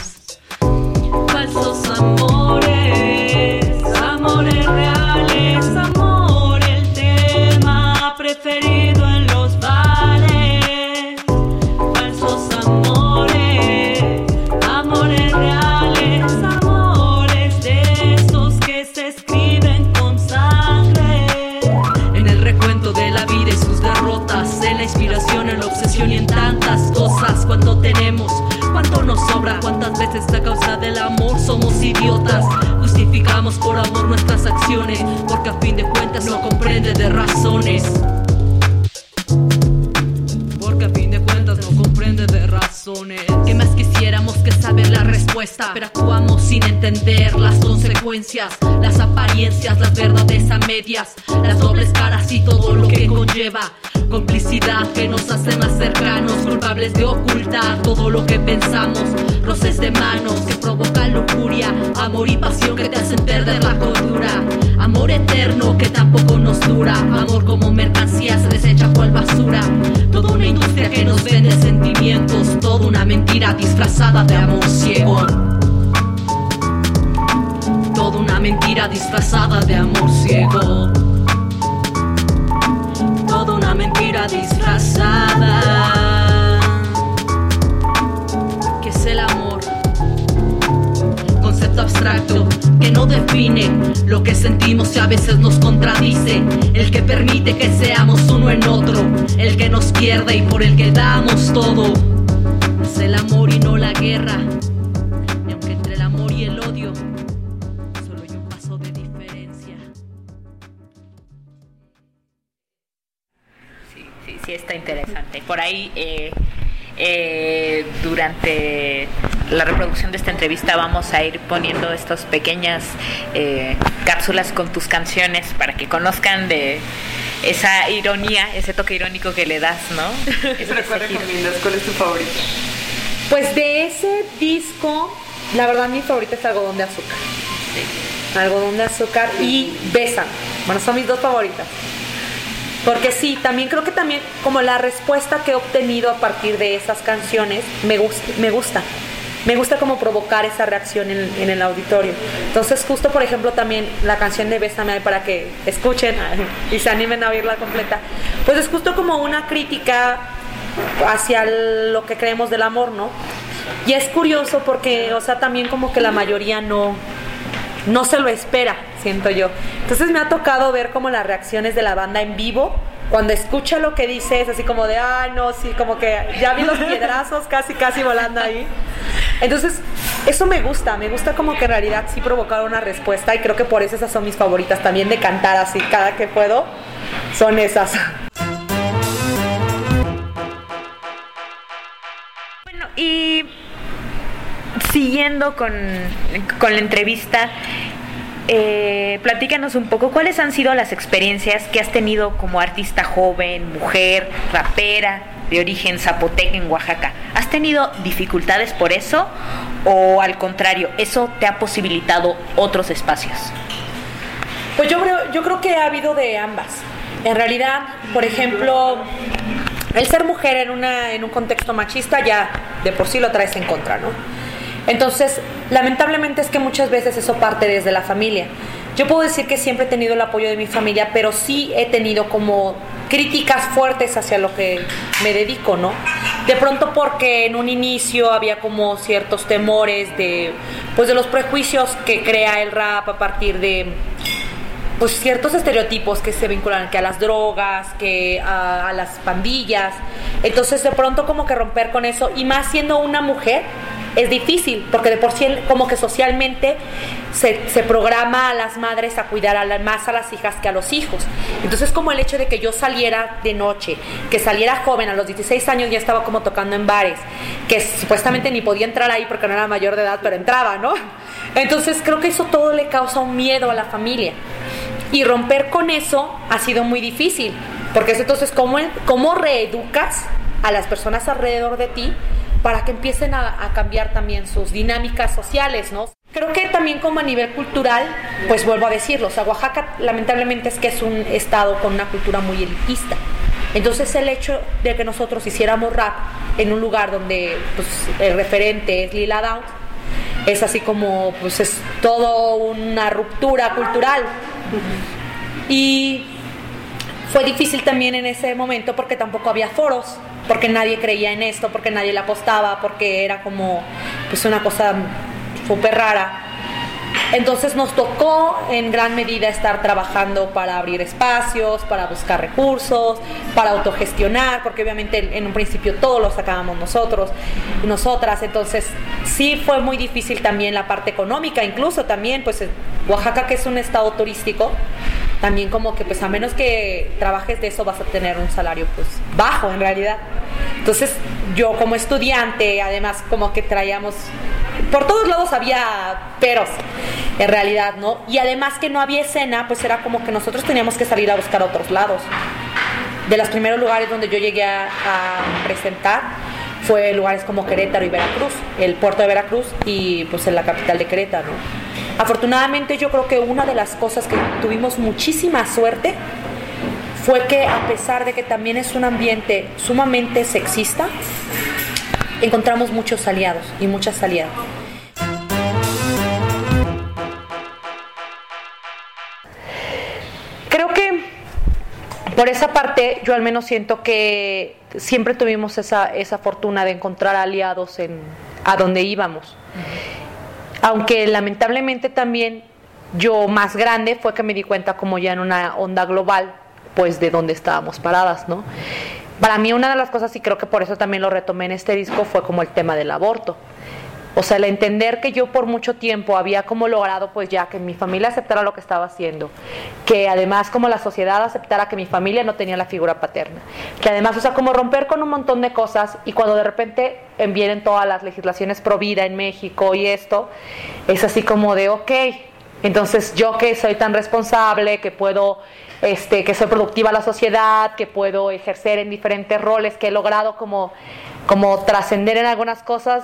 Veces a causa del amor somos idiotas. Justificamos por amor nuestras acciones, porque a fin de cuentas no comprende de razones. Porque a fin de cuentas no comprende de razones. Que más quisiéramos que saber la respuesta, pero actuamos sin entender las consecuencias, las apariencias, las verdades a medias, las dobles caras y todo lo que conlleva. Complicidad que nos hace más cercanos, culpables de ocultar todo lo que pensamos. Roces de manos que provocan lujuria, amor y pasión que te hacen perder la cordura. Amor eterno que tampoco nos dura, amor como mercancía se desecha cual basura. Toda una industria que nos vende sentimientos, toda una mentira disfrazada de amor ciego. Toda una mentira disfrazada de amor ciego abstracto que no define lo que sentimos y a veces nos contradice. El que permite que seamos uno en otro, el que nos pierde y por el que damos todo. Es el amor y no la guerra. está interesante. Por ahí, eh, eh, durante la reproducción de esta entrevista vamos a ir poniendo estas pequeñas eh, cápsulas con tus canciones para que conozcan de esa ironía, ese toque irónico que le das, ¿no? ¿Cuál es tu favorito? Pues de ese disco, la verdad mi favorita es Algodón de Azúcar. Algodón de Azúcar y Besa. Bueno, son mis dos favoritas. Porque sí, también creo que también como la respuesta que he obtenido a partir de esas canciones me gusta. Me gusta. Me gusta como provocar esa reacción en, el auditorio. Entonces, justo por ejemplo, también la canción de Bésame para que escuchen y se animen a oírla completa, pues es justo como una crítica hacia lo que creemos del amor, ¿no? Y es curioso porque, o sea, también como que la mayoría no, no se lo espera, siento yo. Entonces me ha tocado ver como las reacciones de la banda en vivo. Cuando escucha lo que dice es así como de, ay, no, sí, como que ya vi los piedrazos casi, casi volando ahí. Entonces, eso me gusta, me gusta como que en realidad sí provocar una respuesta y creo que por eso esas son mis favoritas también de cantar así cada que puedo, son esas. Bueno, y siguiendo con, con la entrevista, eh, platícanos un poco cuáles han sido las experiencias que has tenido como artista joven, mujer, rapera, de origen zapoteca en Oaxaca. ¿Has tenido dificultades por eso o al contrario, eso te ha posibilitado otros espacios? Pues yo creo, yo creo que ha habido de ambas. En realidad, por ejemplo, el ser mujer en, una, en un contexto machista ya de por sí lo traes en contra, ¿no? Entonces, lamentablemente es que muchas veces eso parte desde la familia. Yo puedo decir que siempre he tenido el apoyo de mi familia, pero sí he tenido como críticas fuertes hacia lo que me dedico, ¿no? De pronto porque en un inicio había como ciertos temores de pues de los prejuicios que crea el rap a partir de pues ciertos estereotipos que se vinculan que a las drogas, que a, las pandillas. Entonces de pronto como que romper con eso y más siendo una mujer es difícil porque de por sí como que socialmente se, programa a las madres a cuidar más a las hijas que a los hijos. Entonces como el hecho de que yo saliera de noche, que saliera joven, a los 16 años ya estaba como tocando en bares, que supuestamente ni podía entrar ahí porque no era mayor de edad, pero entraba, ¿no? Entonces creo que eso todo le causa un miedo a la familia. Y romper con eso ha sido muy difícil, porque es entonces cómo, cómo reeducas a las personas alrededor de ti para que empiecen a, cambiar también sus dinámicas sociales, ¿no? Creo que también como a nivel cultural, pues vuelvo a decirlo, o Oaxaca lamentablemente es que es un estado con una cultura muy elitista. Entonces el hecho de que nosotros hiciéramos rap en un lugar donde pues, el referente es Lila Downs, es así como, pues es todo una ruptura cultural. Y fue difícil también en ese momento porque tampoco había foros, porque nadie creía en esto, porque nadie le apostaba, porque era como pues una cosa súper rara. Entonces nos tocó en gran medida estar trabajando para abrir espacios, para buscar recursos, para autogestionar, porque obviamente en un principio todo lo sacábamos nosotros, nosotras. Entonces sí fue muy difícil también la parte económica, incluso también pues Oaxaca que es un estado turístico, también como que pues a menos que trabajes de eso vas a tener un salario pues bajo en realidad. Entonces yo como estudiante además como que traíamos, por todos lados había peros en realidad, ¿no? Y además que no había escena, pues era como que nosotros teníamos que salir a buscar otros lados. De los primeros lugares donde yo llegué a, a presentar fue lugares como Querétaro y Veracruz, el puerto de Veracruz y pues en la capital de Querétaro. Afortunadamente yo creo que una de las cosas que tuvimos muchísima suerte fue que a pesar de que también es un ambiente sumamente sexista, encontramos muchos aliados y muchas aliadas. Creo que por esa parte yo al menos siento que siempre tuvimos esa, esa fortuna de encontrar aliados en, a donde íbamos. Aunque lamentablemente también yo más grande fue que me di cuenta como ya en una onda global, pues de dónde estábamos paradas, ¿no? Para mí una de las cosas, y creo que por eso también lo retomé en este disco, fue como el tema del aborto. O sea, el entender que yo por mucho tiempo había como logrado pues ya que mi familia aceptara lo que estaba haciendo, que además como la sociedad aceptara que mi familia no tenía la figura paterna, que además, o sea, como romper con un montón de cosas y cuando de repente vienen todas las legislaciones pro vida en México y esto, es así como de, ok, entonces yo que soy tan responsable, que puedo este, que soy productiva a la sociedad, que puedo ejercer en diferentes roles, que he logrado como, como trascender en algunas cosas,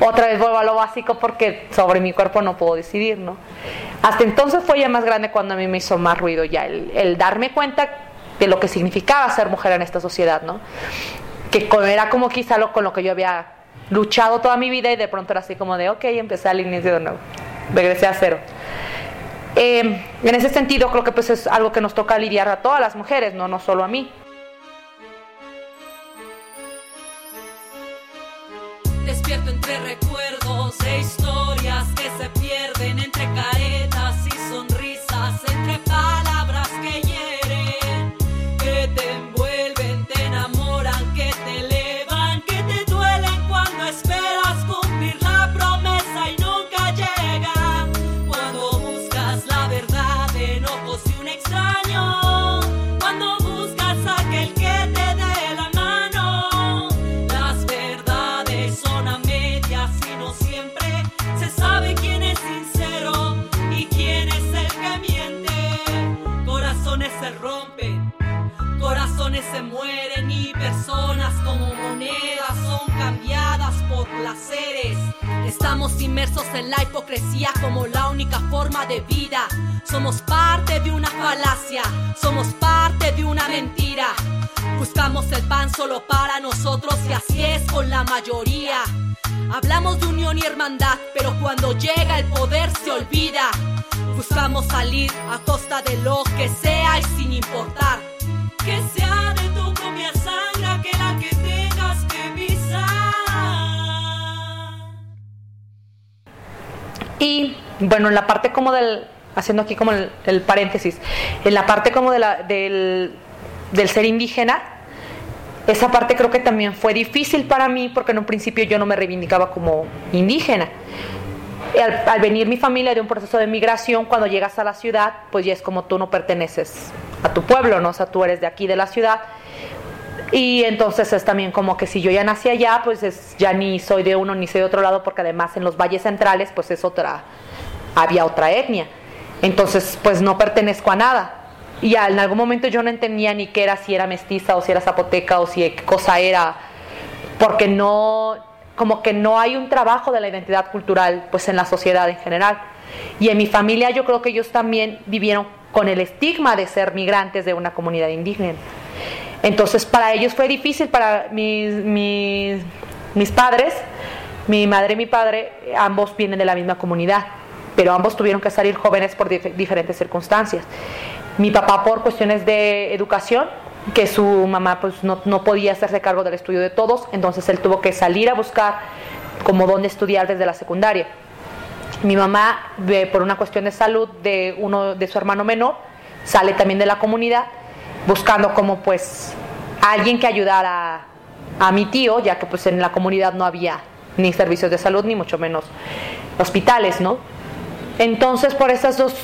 otra vez vuelvo a lo básico porque sobre mi cuerpo no puedo decidir, ¿no? Hasta entonces fue ya más grande cuando a mí me hizo más ruido ya el, el darme cuenta de lo que significaba ser mujer en esta sociedad, ¿no? Que era como quizá lo con lo que yo había luchado toda mi vida y de pronto era así como de, ok, empecé al inicio de nuevo, regresé a cero. Eh, en ese sentido creo que pues es algo que nos toca lidiar a todas las mujeres, no, no solo a mí. Recuerdos e historias que se pierden entre caretas se mueren y personas como monedas son cambiadas por placeres. Estamos inmersos en la hipocresía como la única forma de vida. Somos parte de una falacia, somos parte de una mentira. Buscamos el pan solo para nosotros y así es con la mayoría. Hablamos de unión y hermandad, pero cuando llega el poder se olvida. Buscamos salir a costa de lo que sea y sin importar. Que sea Y bueno, en la parte como del, haciendo aquí como el, paréntesis, en la parte como de la, del, del ser indígena, esa parte creo que también fue difícil para mí porque en un principio yo no me reivindicaba como indígena. Al, al, venir mi familia de un proceso de migración, cuando llegas a la ciudad, pues ya es como tú no perteneces a tu pueblo, ¿no? O sea, tú eres de aquí, de la ciudad. Y entonces es también como que si yo ya nací allá, pues es, ya ni soy de uno ni soy de otro lado, porque además en los valles centrales, pues es otra, había otra etnia. Entonces, pues no pertenezco a nada. Y en algún momento yo no entendía ni qué era, si era mestiza o si era zapoteca o si qué cosa era, porque no, como que no hay un trabajo de la identidad cultural pues en la sociedad en general. Y en mi familia yo creo que ellos también vivieron con el estigma de ser migrantes de una comunidad indígena. Entonces para ellos fue difícil, para mis, mis, mis padres, mi madre y mi padre, ambos vienen de la misma comunidad, pero ambos tuvieron que salir jóvenes por dif diferentes circunstancias. Mi papá por cuestiones de educación, que su mamá pues no, no, podía hacerse cargo del estudio de todos, entonces él tuvo que salir a buscar como dónde estudiar desde la secundaria. Mi mamá, por una cuestión de salud de uno de su hermano menor, sale también de la comunidad buscando como pues alguien que ayudara a, mi tío, ya que pues en la comunidad no había ni servicios de salud ni mucho menos hospitales, ¿no? Entonces, por esas dos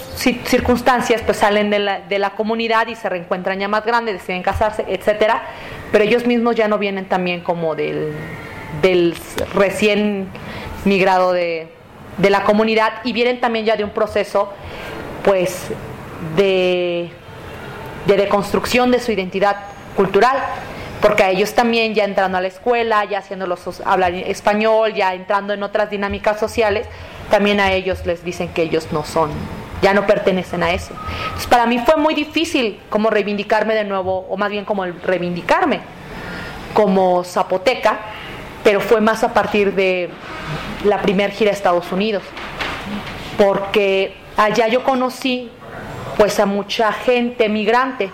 circunstancias, pues salen de la, de la, comunidad y se reencuentran ya más grandes, deciden casarse, etcétera, pero ellos mismos ya no vienen también como del, del recién migrado de, de, la comunidad y vienen también ya de un proceso, pues, de, de deconstrucción de su identidad cultural porque a ellos también ya entrando a la escuela, ya haciéndolos hablar español, ya entrando en otras dinámicas sociales, también a ellos les dicen que ellos no son, ya no pertenecen a eso. Entonces, para mí fue muy difícil como reivindicarme de nuevo, o más bien como reivindicarme como zapoteca, pero fue más a partir de la primer gira a Estados Unidos, porque allá yo conocí pues a mucha gente migrante.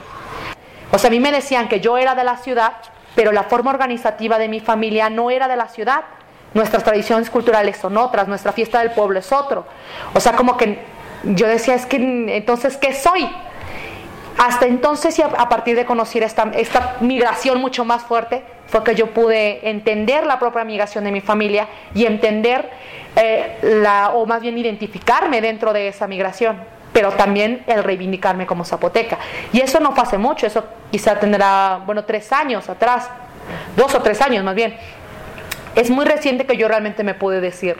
O sea, a mí me decían que yo era de la ciudad, pero la forma organizativa de mi familia no era de la ciudad. Nuestras tradiciones culturales son otras, nuestra fiesta del pueblo es otro. O sea, como que yo decía, es que entonces, ¿qué soy? Hasta entonces y a partir de conocer esta, esta migración mucho más fuerte, fue que yo pude entender la propia migración de mi familia y entender, eh, la, o más bien identificarme dentro de esa migración pero también el reivindicarme como zapoteca. Y eso no fue hace mucho, eso quizá tendrá, bueno, tres años atrás, dos o tres años más bien. Es muy reciente que yo realmente me pude decir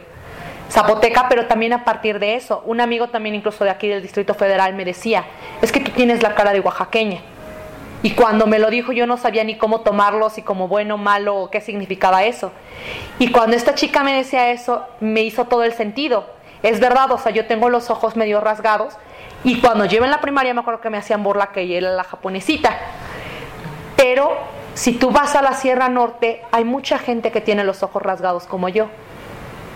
zapoteca, pero también a partir de eso. Un amigo también incluso de aquí del Distrito Federal me decía, es que tú tienes la cara de oaxaqueña. Y cuando me lo dijo yo no sabía ni cómo tomarlo, si como bueno, malo, qué significaba eso. Y cuando esta chica me decía eso, me hizo todo el sentido. Es verdad, o sea, yo tengo los ojos medio rasgados y cuando yo en la primaria me acuerdo que me hacían burla que ella era la japonesita. Pero si tú vas a la Sierra Norte, hay mucha gente que tiene los ojos rasgados como yo.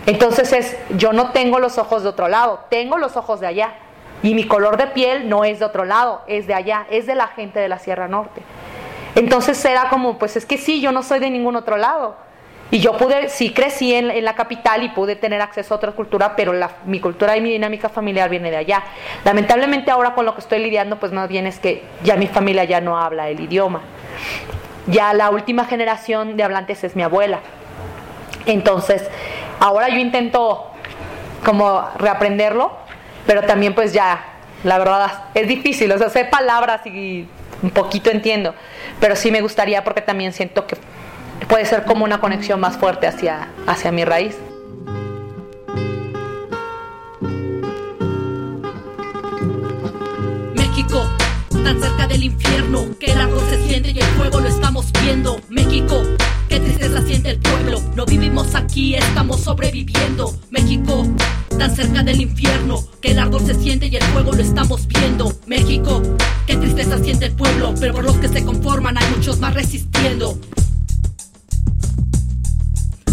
Entonces es, yo no tengo los ojos de otro lado, tengo los ojos de allá. Y mi color de piel no es de otro lado, es de allá, es de la gente de la Sierra Norte. Entonces era como, pues es que sí, yo no soy de ningún otro lado. Y yo pude, sí crecí en, en, la capital y pude tener acceso a otra cultura, pero la, mi cultura y mi dinámica familiar viene de allá. Lamentablemente ahora con lo que estoy lidiando, pues más bien es que ya mi familia ya no habla el idioma. Ya la última generación de hablantes es mi abuela. Entonces, ahora yo intento como reaprenderlo, pero también pues ya, la verdad, es difícil, o sea, sé palabras y un poquito entiendo, pero sí me gustaría porque también siento que puede ser como una conexión más fuerte hacia, hacia mi raíz. México, tan cerca del infierno, que el árbol se siente y el fuego lo estamos viendo. México, qué tristeza siente el pueblo. No vivimos aquí, estamos sobreviviendo. México, tan cerca del infierno, que el árbol se siente y el fuego lo estamos viendo. México, qué tristeza siente el pueblo, pero por los que se conforman hay muchos más resistiendo.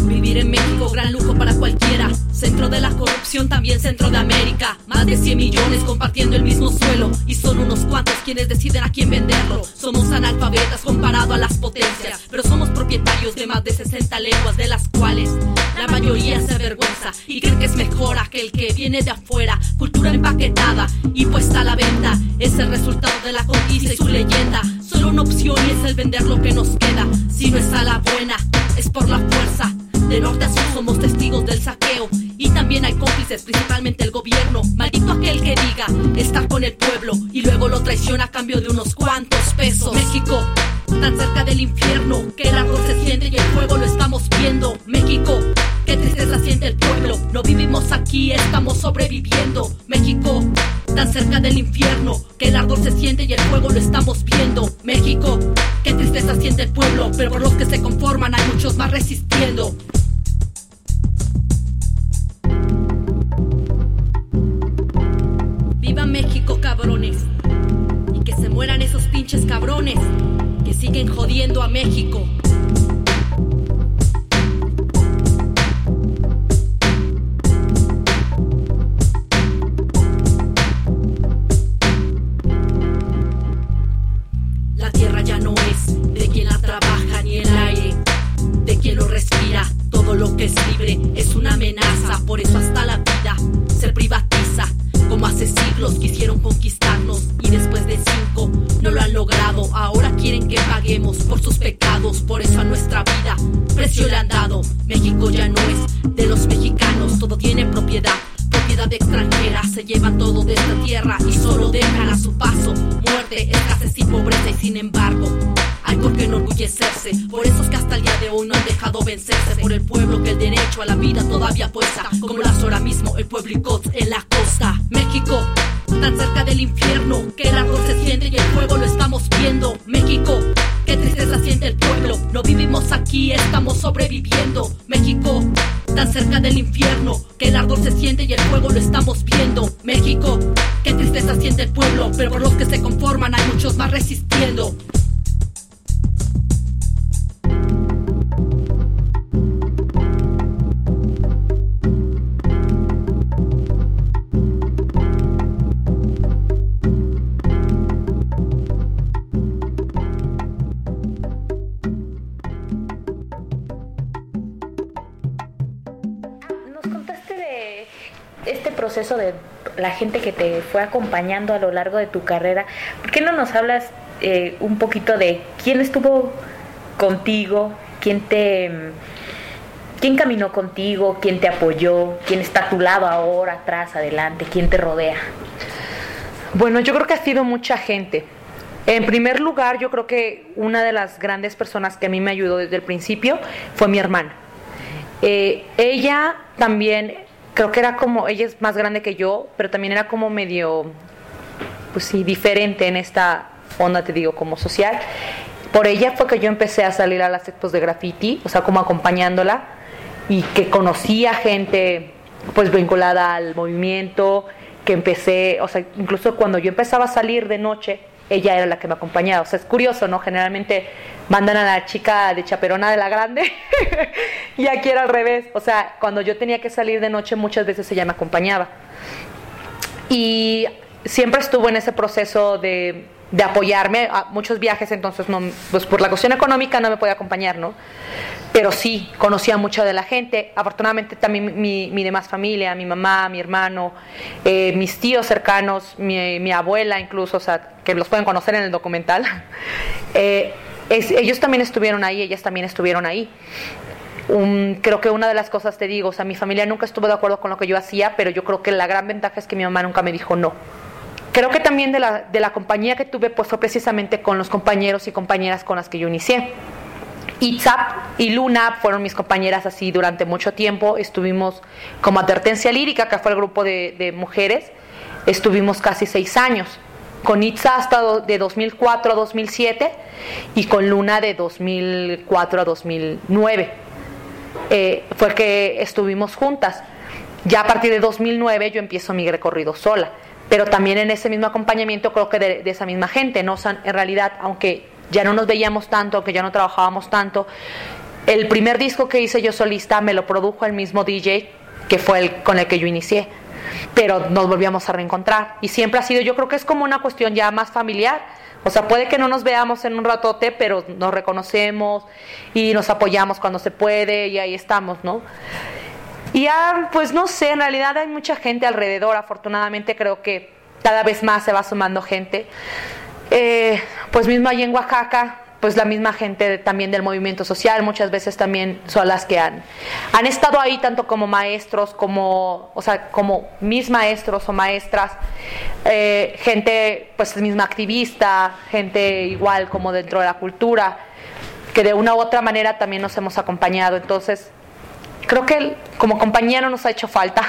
Vivir en México, gran lujo para cualquiera. Centro de la corrupción, también centro de América. Más de 100 millones compartiendo el mismo suelo. Y son unos cuantos quienes deciden a quién venderlo. Somos analfabetas comparado a las potencias. Pero somos propietarios de más de 60 lenguas, de las cuales la mayoría se avergüenza. Y creen que es mejor aquel que viene de afuera. Cultura empaquetada y puesta a la venta. Es el resultado de la conquista y su leyenda. Solo una opción y es el vender lo que nos queda. Si no es a la buena, es por la fuerza. De norte a sur somos testigos del saqueo y también hay cómplices, principalmente el gobierno. Maldito aquel que diga estar con el pueblo y luego lo traiciona a cambio de unos cuantos pesos. México, tan cerca del infierno, que el árbol se siente y el fuego lo estamos viendo. México, qué tristeza siente el pueblo. No vivimos aquí, estamos sobreviviendo. México, tan cerca del infierno, que el árbol se siente y el fuego lo estamos viendo. México, qué tristeza siente el pueblo, pero por los que se conforman hay muchos más resistiendo. Viva México, cabrones. Y que se mueran esos pinches cabrones que siguen jodiendo a México. Acompañando a lo largo de tu carrera. ¿Por qué no nos hablas eh, un poquito de quién estuvo contigo, quién te, quién caminó contigo, quién te apoyó, quién está a tu lado ahora, atrás, adelante, quién te rodea? Bueno, yo creo que ha sido mucha gente. En primer lugar, yo creo que una de las grandes personas que a mí me ayudó desde el principio fue mi hermana. Eh, ella también, creo que era como, ella es más grande que yo, pero también era como medio, pues sí, diferente en esta onda, te digo, como social. Por ella fue que yo empecé a salir a las expos de graffiti, o sea, como acompañándola, y que conocía gente pues vinculada al movimiento, que empecé, o sea, incluso cuando yo empezaba a salir de noche, ella era la que me acompañaba. O sea, es curioso, ¿no? Generalmente mandan a la chica de chaperona de la grande y aquí era al revés. O sea, cuando yo tenía que salir de noche, muchas veces ella me acompañaba. Y siempre estuvo en ese proceso de, de apoyarme a muchos viajes, entonces no, pues por la cuestión económica no me podía acompañar, ¿no? Pero sí, conocía mucho de la gente. Afortunadamente también mi, mi demás familia, mi mamá, mi hermano, eh, mis tíos cercanos, mi, abuela incluso, o sea, que los pueden conocer en el documental, eh, ellos también estuvieron ahí, ellas también estuvieron ahí. Creo que una de las cosas, te digo, o sea, mi familia nunca estuvo de acuerdo con lo que yo hacía, pero yo creo que la gran ventaja es que mi mamá nunca me dijo no. Creo que también de la, de la compañía que tuve, pues fue precisamente con los compañeros y compañeras con las que yo inicié. Itzap y Luna fueron mis compañeras así durante mucho tiempo. Estuvimos como Advertencia Lírica, que fue el grupo de, de mujeres. Estuvimos casi seis años. con Itza hasta de 2004 a 2007 y con Luna de 2004 a 2009. Eh, fue que estuvimos juntas. Ya a partir de 2009 yo empiezo mi recorrido sola, pero también en ese mismo acompañamiento creo que de, esa misma gente, ¿no? en realidad, aunque ya no nos veíamos tanto, aunque ya no trabajábamos tanto, el primer disco que hice yo solista me lo produjo el mismo DJ que fue el con el que yo inicié pero nos volvíamos a reencontrar. Y siempre ha sido, yo creo que es como una cuestión ya más familiar. O sea, puede que no nos veamos en un ratote, pero nos reconocemos y nos apoyamos cuando se puede y ahí estamos, ¿no? Y ya, pues no sé, en realidad hay mucha gente alrededor, afortunadamente creo que cada vez más se va sumando gente. Eh, pues mismo ahí en Oaxaca, pues la misma gente también del movimiento social, muchas veces también son las que han, han estado ahí tanto como maestros, como, o sea, como mis maestros o maestras, eh, gente pues misma activista, gente igual como dentro de la cultura, que de una u otra manera también nos hemos acompañado. Entonces, creo que como compañía no nos ha hecho falta.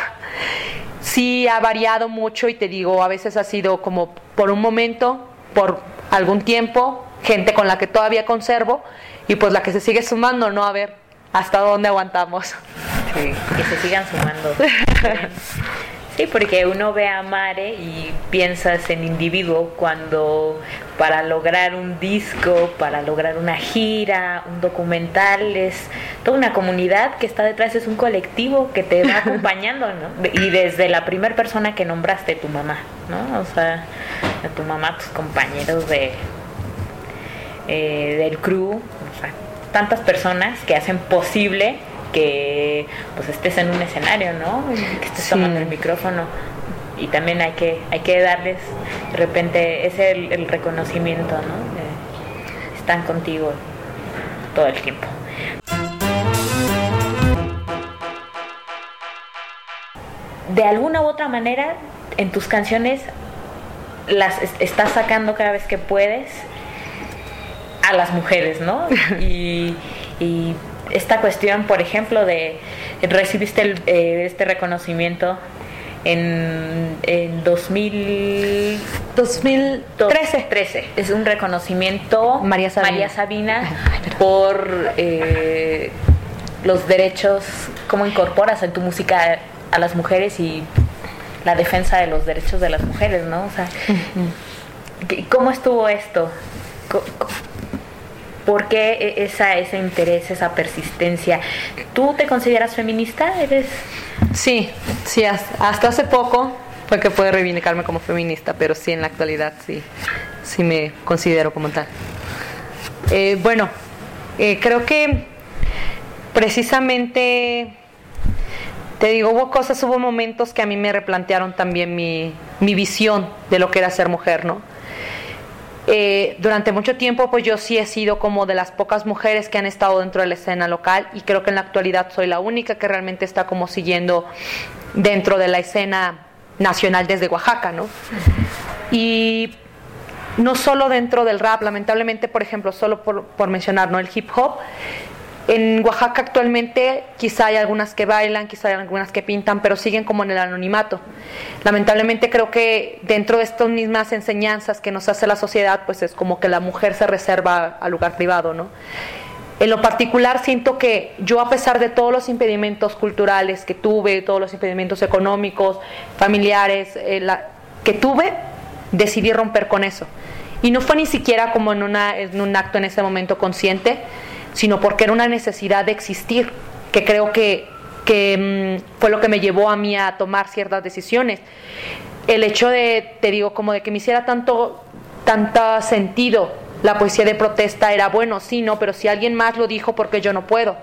Sí ha variado mucho y te digo, a veces ha sido como por un momento, por algún tiempo, gente con la que todavía conservo y pues la que se sigue sumando, ¿no? A ver hasta dónde aguantamos. Sí, que se sigan sumando. Sí, porque uno ve a Mare y piensas en individuo cuando para lograr un disco, para lograr una gira, un documental, es toda una comunidad que está detrás, es un colectivo que te va acompañando, ¿no? Y desde la primera persona que nombraste, tu mamá, ¿no? O sea, a tu mamá, tus compañeros de, eh, del crew, tantas personas que hacen posible que pues estés en un escenario, ¿no? Que estés tomando el micrófono y también hay que hay que darles de repente ese el, el reconocimiento, ¿no? están contigo todo el tiempo. De alguna u otra manera en tus canciones las estás sacando cada vez que puedes a las mujeres, ¿no? Y, esta cuestión, por ejemplo, de recibiste eh, este reconocimiento en, en 2000, 2013. 13. Es un reconocimiento María Sabina, María Sabina por eh, los derechos, cómo incorporas en tu música a las mujeres y la defensa de los derechos de las mujeres, ¿no? O sea, ¿cómo estuvo esto? ¿Por qué e-, esa, ese interés, esa persistencia? ¿Tú te consideras feminista? ¿Eres? Sí, sí, hasta hace poco fue que pude reivindicarme como feminista, pero sí, en la actualidad sí, sí me considero como tal. Eh, bueno, eh, creo que precisamente, te digo, hubo cosas, hubo momentos que a mí me replantearon también mi, mi visión de lo que era ser mujer, ¿no? Eh, durante mucho tiempo, pues yo sí he sido como de las pocas mujeres que han estado dentro de la escena local y creo que en la actualidad soy la única que realmente está como siguiendo dentro de la escena nacional desde Oaxaca, ¿no? Y no solo dentro del rap, lamentablemente, por ejemplo, solo por, por mencionar, ¿no? El hip hop en Oaxaca actualmente quizá hay algunas que bailan, quizá hay algunas que pintan, pero siguen como en el anonimato. Lamentablemente creo que dentro de estas mismas enseñanzas que nos hace la sociedad, pues es como que la mujer se reserva al lugar privado, ¿no? En lo particular siento que yo a pesar de todos los impedimentos culturales que tuve, todos los impedimentos económicos, familiares, eh, que tuve, decidí romper con eso. Y no fue ni siquiera como en, un acto en ese momento consciente, sino porque era una necesidad de existir, que creo que, que mm, fue lo que me llevó a mí a tomar ciertas decisiones. El hecho de, te digo, como de que me hiciera tanto, tanto sentido la poesía de protesta era bueno, sí, no, pero si alguien más lo dijo, porque yo no puedo?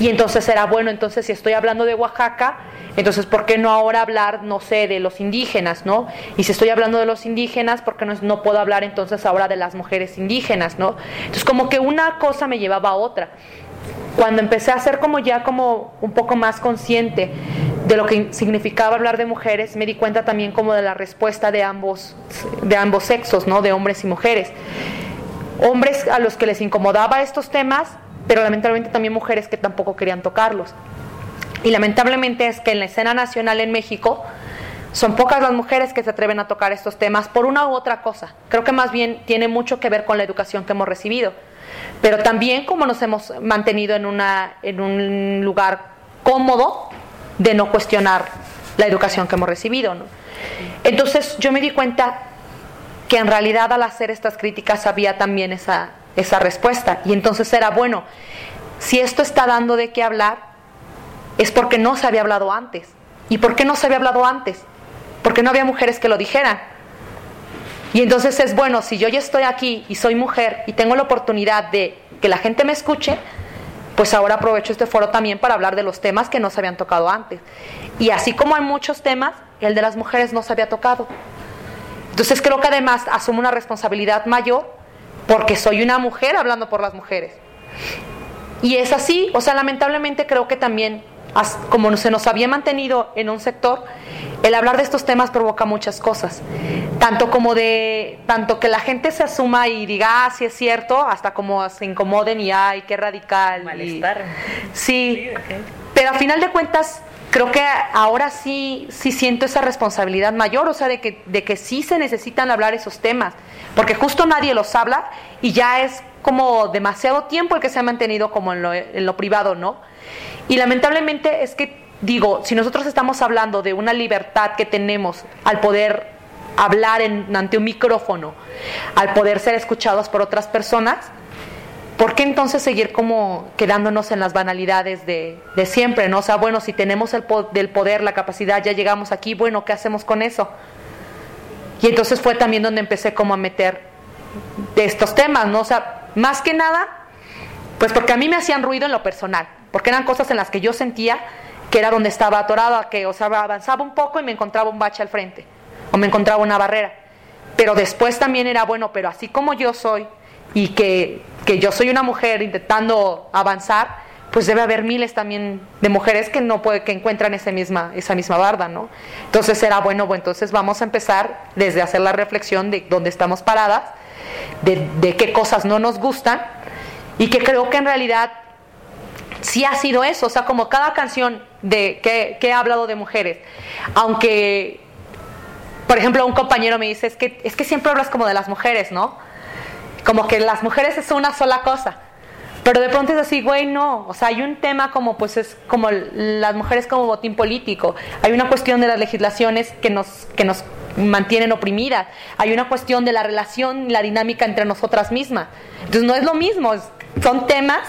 Y entonces era bueno, entonces si estoy hablando de Oaxaca, entonces, ¿por qué no ahora hablar, no sé, de los indígenas, ¿no? Y si estoy hablando de los indígenas, ¿por qué no, puedo hablar entonces ahora de las mujeres indígenas, ¿no? Entonces, como que una cosa me llevaba a otra. Cuando empecé a ser como ya como un poco más consciente de lo que significaba hablar de mujeres, me di cuenta también como de la respuesta de ambos, de ambos sexos, ¿no? De hombres y mujeres. Hombres a los que les incomodaba estos temas, pero lamentablemente también mujeres que tampoco querían tocarlos. Y lamentablemente es que en la escena nacional en México, Son pocas las mujeres que se atreven a tocar estos temas por una u otra cosa. Creo que más bien tiene mucho que ver con la educación que hemos recibido. Pero también como nos hemos mantenido en, una, en un lugar cómodo de no cuestionar la educación que hemos recibido. Entonces yo me di cuenta que en realidad al hacer estas críticas había también esa, esa respuesta. Y entonces era, bueno, si esto está dando de qué hablar, es porque no se había hablado antes. ¿Y por qué no se había hablado antes? Porque no había mujeres que lo dijeran. Y entonces es bueno, si yo ya estoy aquí y soy mujer y tengo la oportunidad de que la gente me escuche, pues ahora aprovecho este foro también para hablar de los temas que no se habían tocado antes. Y así como hay muchos temas, el de las mujeres no se había tocado. Entonces creo que además asumo una responsabilidad mayor porque soy una mujer hablando por las mujeres. Y es así, o sea, lamentablemente creo que también, como se nos había mantenido en un sector, el hablar de estos temas provoca muchas cosas. Tanto como de, tanto que la gente se asuma y diga, ah, sí es cierto, hasta como se incomoden y, ay, qué radical. Malestar. sí, pero a final de cuentas, creo que ahora sí, sí siento esa responsabilidad mayor, o sea, de que, de que sí se necesitan hablar esos temas, porque justo nadie los habla y ya es como demasiado tiempo el que se ha mantenido como en lo, en lo privado, ¿no? Y lamentablemente es que, digo, si nosotros estamos hablando de una libertad que tenemos al poder hablar en, ante un micrófono, al poder ser escuchados por otras personas, ¿por qué entonces seguir como quedándonos en las banalidades de, siempre? ¿no? O sea, bueno, si tenemos el del poder, la capacidad, ya llegamos aquí, bueno, ¿qué hacemos con eso? Y entonces fue también donde empecé como a meter de estos temas, ¿no? O sea, más que nada, pues porque a mí me hacían ruido en lo personal, porque eran cosas en las que yo sentía que era donde estaba atorada, que, o sea, avanzaba un poco y me encontraba un bache al frente, o me encontraba una barrera. Pero después también era bueno, pero así como yo soy, y que, yo soy una mujer intentando avanzar, pues debe haber miles también de mujeres que no puede, que encuentran esa misma, esa misma barda, ¿no? Entonces será bueno, bueno, entonces vamos a empezar desde hacer la reflexión de dónde estamos paradas, de, qué cosas no nos gustan, y que creo que en realidad sí ha sido eso, o sea, como cada canción de que, que he hablado de mujeres, aunque, por ejemplo, un compañero me dice, es que, es que siempre hablas como de las mujeres, ¿no? Como que las mujeres es una sola cosa. Pero de pronto es así, güey, no. O sea, hay un tema como, pues es como las mujeres como botín político. Hay una cuestión de las legislaciones que nos, que nos mantienen oprimidas. Hay una cuestión de la relación, la dinámica entre nosotras mismas. Entonces no es lo mismo. Son temas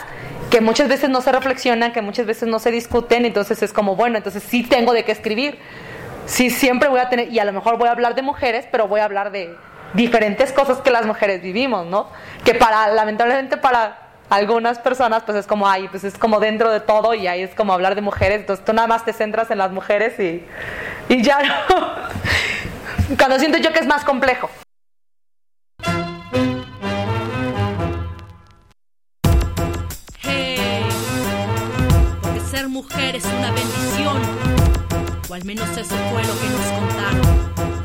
que muchas veces no se reflexionan, que muchas veces no se discuten. Entonces es como, bueno, entonces sí tengo de qué escribir. Sí, siempre voy a tener, y a lo mejor voy a hablar de mujeres, pero voy a hablar de, diferentes cosas que las mujeres vivimos, ¿no? Que para, lamentablemente para algunas personas, pues es como, ay, pues es como dentro de todo y ahí es como hablar de mujeres, entonces tú nada más te centras en las mujeres y, y ya no. Cuando siento yo que es más complejo. Hey, porque ser mujer es una bendición, o al menos eso fue lo que nos contaron.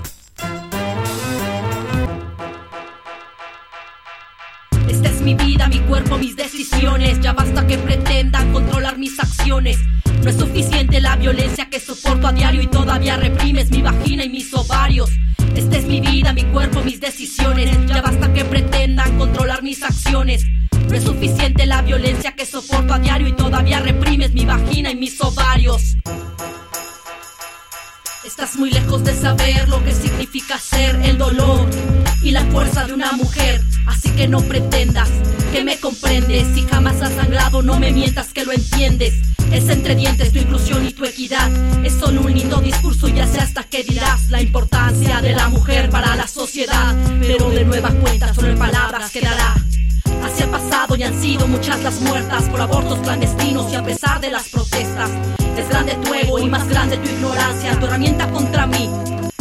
Cuerpo, mis decisiones. Ya basta que pretendan controlar mis acciones. No es suficiente la violencia que soporto a diario y todavía reprimes mi vagina y mis ovarios. Esta es mi vida, mi cuerpo, mis decisiones. Ya basta que pretendan controlar mis acciones. No es suficiente la violencia que soporto a diario y todavía reprimes mi vagina y mis ovarios. Estás muy lejos de saber lo que significa ser el dolor y la fuerza de una mujer. Así que no pretendas que me comprendes. Si jamás has sangrado, no me mientas que lo entiendes. Es entre dientes tu inclusión y tu equidad. Es solo un lindo discurso, ya sé hasta qué dirás. La importancia de la mujer para la sociedad. Pero de nueva cuenta, solo en palabras quedará. Así ha pasado y han sido muchas las muertas por abortos clandestinos y a pesar de las protestas. Es grande tu ego y más grande tu ignorancia. Tu herramienta contra mí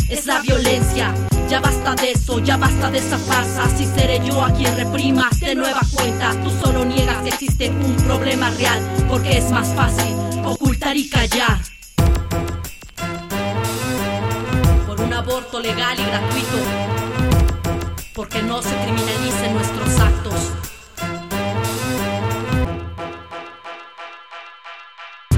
es la violencia. Ya basta de eso, ya basta de esa farsa. Así seré yo a quien reprimas de nueva cuenta. Tú solo niegas que existe un problema real, porque es más fácil ocultar y callar. Por un aborto legal y gratuito, porque no se criminalicen nuestros actos.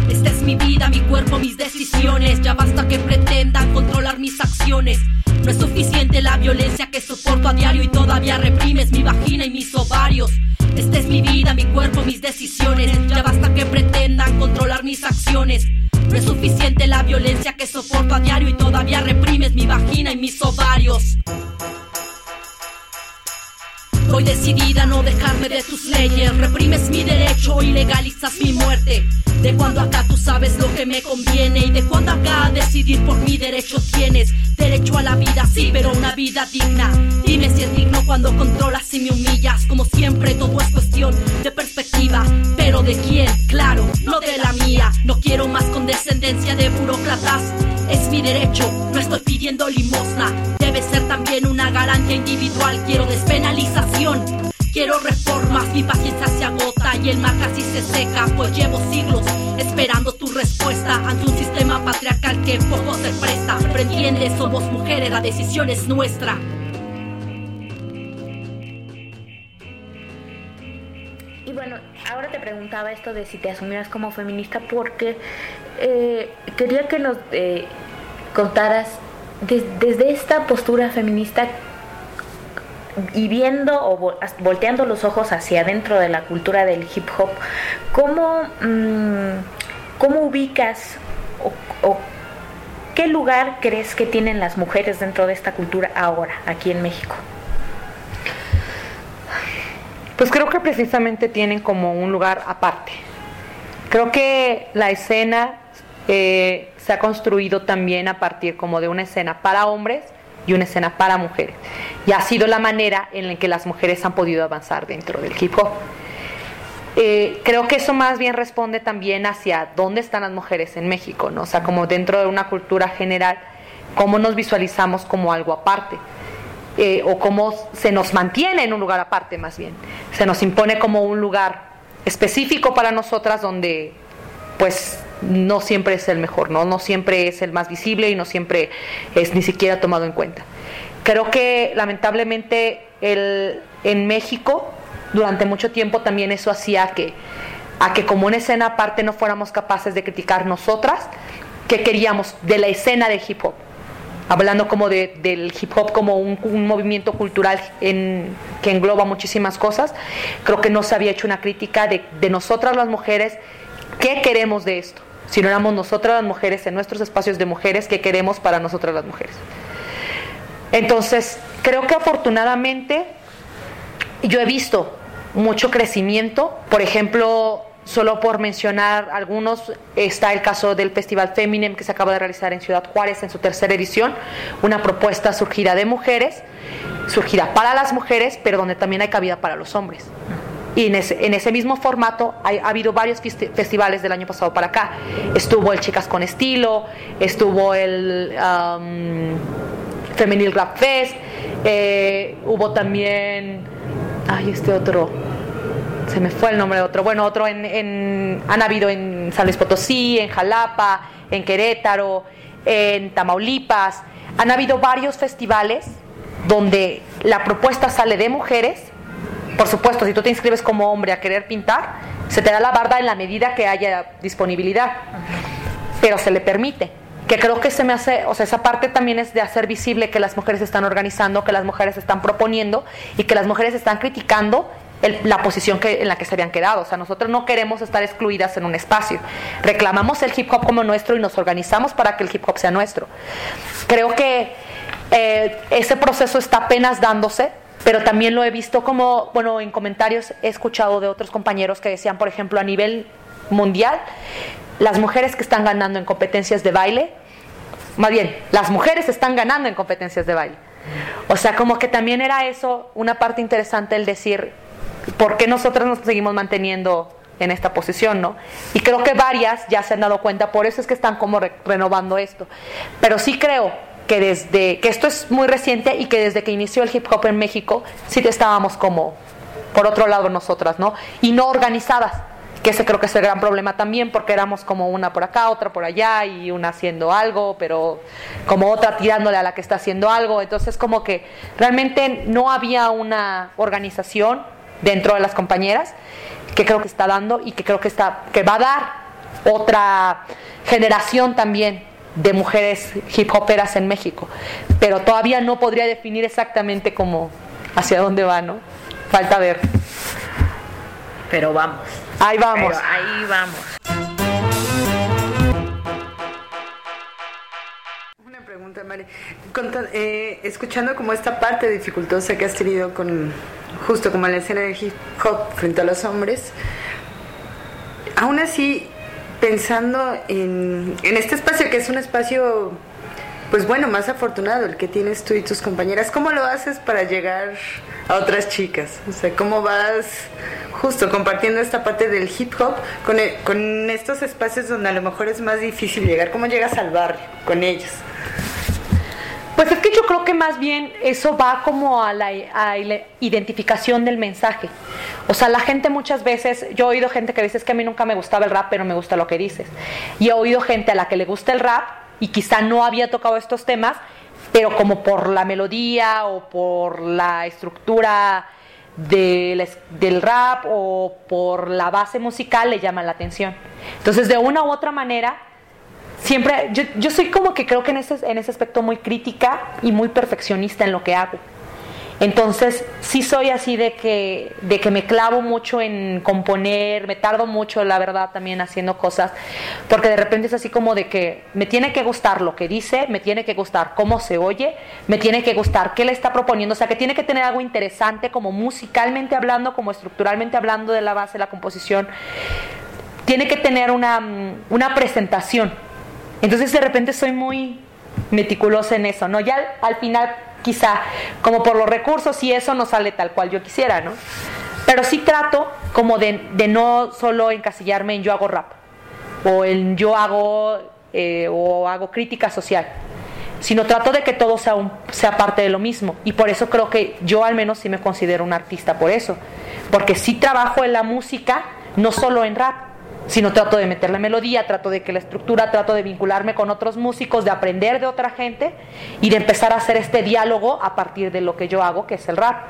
Esta es mi vida, mi cuerpo, mis decisiones. Ya basta que pretendan controlar mis acciones. No es suficiente la violencia que soporto a diario y todavía reprimes mi vagina y mis ovarios. Esta es mi vida, mi cuerpo, mis decisiones. Ya basta que pretendan controlar mis acciones. No es suficiente la violencia que soporto a diario y todavía reprimes mi vagina y mis ovarios. Voy decidida a no dejarme de tus leyes. Reprimes mi derecho y legalizas mi muerte. De cuando acá tú sabes lo que me conviene y de cuando acá decidir por mi derecho tienes. Derecho a la vida, sí, pero una vida digna. Dime si es digno cuando controlas y me humillas. Como siempre, todo es cuestión de perspectiva. Pero de quién, claro, no de la mía. No quiero más condescendencia de burócratas. Es mi derecho, no estoy pidiendo limosna. Debe ser también una garantía individual. Quiero despenalización. Quiero reformas, mi paciencia se agota y el mar casi se seca, pues llevo siglos esperando tu respuesta ante un sistema patriarcal que poco se presta. Pero somos mujeres, la decisión es nuestra. Y bueno, ahora te preguntaba esto de si te asumieras como feminista porque eh, quería que nos eh, contaras des- desde esta postura feminista y viendo o volteando los ojos hacia adentro de la cultura del hip hop, ¿cómo, mm, cómo ubicas o, o qué lugar crees que tienen las mujeres dentro de esta cultura ahora, aquí en México? Pues creo que precisamente tienen como un lugar aparte. Creo que la escena eh, se ha construido también a partir como de una escena para hombres y una escena para mujeres. Y ha sido la manera en la que las mujeres han podido avanzar dentro del hip hop. Eh, creo que eso más bien responde también hacia dónde están las mujeres en México, ¿no? O sea, como dentro de una cultura general, cómo nos visualizamos como algo aparte. eh, o cómo se nos mantiene en un lugar aparte más bien. Se nos impone como un lugar específico para nosotras donde pues no siempre es el mejor, ¿no? No siempre es el más visible y no siempre es ni siquiera tomado en cuenta. Creo que lamentablemente el, en México durante mucho tiempo también eso hacía que a que como una escena aparte no fuéramos capaces de criticar nosotras que queríamos de la escena del hip hop hablando como de, del hip hop como un, movimiento cultural que engloba muchísimas cosas, creo que no se había hecho una crítica de nosotras las mujeres, ¿qué queremos de esto? Si no éramos nosotras las mujeres en nuestros espacios de mujeres, ¿qué queremos para nosotras las mujeres? Entonces, creo que afortunadamente yo he visto mucho crecimiento, por ejemplo, Solo por mencionar algunos, está el caso del Festival Feminem que se acaba de realizar en Ciudad Juárez en su tercera edición, una propuesta surgida de mujeres, surgida para las mujeres, pero donde también hay cabida para los hombres. Y en ese, en ese mismo formato hay- ha habido varios festi- festivales del año pasado para acá. Estuvo el Chicas con Estilo, estuvo el um, Femenil Rap Fest, eh, hubo también, ay, este otro, se me fue el nombre de otro, bueno, otro en, en- han habido en San Luis Potosí, en Jalapa, en Querétaro, en Tamaulipas, han habido varios festivales donde la propuesta sale de mujeres, por supuesto, si tú te inscribes como hombre a querer pintar, se te da la barda en la medida que haya disponibilidad, pero se le permite. Que creo que se me hace, o sea, esa parte también es de hacer visible que las mujeres están organizando, que las mujeres están proponiendo y que las mujeres están criticando el- la posición que, en la que se habían quedado. O sea, nosotros no queremos estar excluidas en un espacio. Reclamamos el hip hop como nuestro y nos organizamos para que el hip hop sea nuestro. Creo que eh, ese proceso está apenas dándose, pero también lo he visto como, bueno, en comentarios he escuchado de otros compañeros que decían, por ejemplo, a nivel mundial, las mujeres que están ganando en competencias de baile, más bien, las mujeres están ganando en competencias de baile. O sea, como que también era eso una parte interesante el decir, ¿por qué nosotros nos seguimos manteniendo en esta posición, no? Y creo que varias ya se han dado cuenta, por eso es que están como re- renovando esto. Pero sí creo que desde que esto es muy reciente y que desde que inició el hip hop en México, sí estábamos como por otro lado nosotras, ¿no? Y no organizadas, que ese creo que es el gran problema también, porque éramos como una por acá, otra por allá, y una haciendo algo, pero como otra tirándole a la que está haciendo algo. Entonces como que realmente no había una organización dentro de las compañeras que creo que está dando y que creo que está que va a dar otra generación también de mujeres hip hoperas en México, pero todavía no podría definir exactamente cómo, hacia dónde va, ¿no? Falta ver. Pero vamos. Ahí vamos. Pero ahí vamos. Una pregunta, Mari. Eh, escuchando como esta parte dificultosa que has tenido con, justo como en la escena de hip hop frente a los hombres, aún así, pensando en, en este espacio que es un espacio pues bueno, más afortunado el que tienes tú y tus compañeras. ¿Cómo lo haces para llegar a otras chicas? O sea, ¿cómo vas justo compartiendo esta parte del hip hop con, con estos espacios donde a lo mejor es más difícil llegar? ¿Cómo llegas al barrio con ellos? Pues es que yo creo que más bien eso va como a la, identificación del mensaje. O sea, la gente muchas veces, yo he oído gente que dice es que a mí nunca me gustaba el rap, pero me gusta lo que dices. Y he oído gente a la que le gusta el rap y quizá no había tocado estos temas, pero como por la melodía o por la estructura del, rap o por la base musical le llaman la atención. Entonces, de una u otra manera, siempre, yo, yo soy como que creo que en ese, en ese aspecto muy crítica y muy perfeccionista en lo que hago. Entonces, sí soy así de que, de que me clavo mucho en componer, me tardo mucho, la verdad, también haciendo cosas, porque de repente es así como de que me tiene que gustar lo que dice, me tiene que gustar cómo se oye, me tiene que gustar qué le está proponiendo, o sea, que tiene que tener algo interesante como musicalmente hablando, como estructuralmente hablando de la base la composición, tiene que tener una, una presentación. Entonces, de repente soy muy meticulosa en eso, ¿no? Ya al final quizá como por los recursos y eso no sale tal cual yo quisiera, ¿no? Pero sí trato como de, no solo encasillarme en yo hago rap o en yo hago eh, o hago crítica social, sino trato de que todo sea, un, sea parte de lo mismo. Y por eso creo que yo al menos sí me considero un artista por eso, porque sí trabajo en la música, no solo en rap, sino trato de meter la melodía, trato de que la estructura, trato de vincularme con otros músicos, de aprender de otra gente y de empezar a hacer este diálogo a partir de lo que yo hago, que es el rap.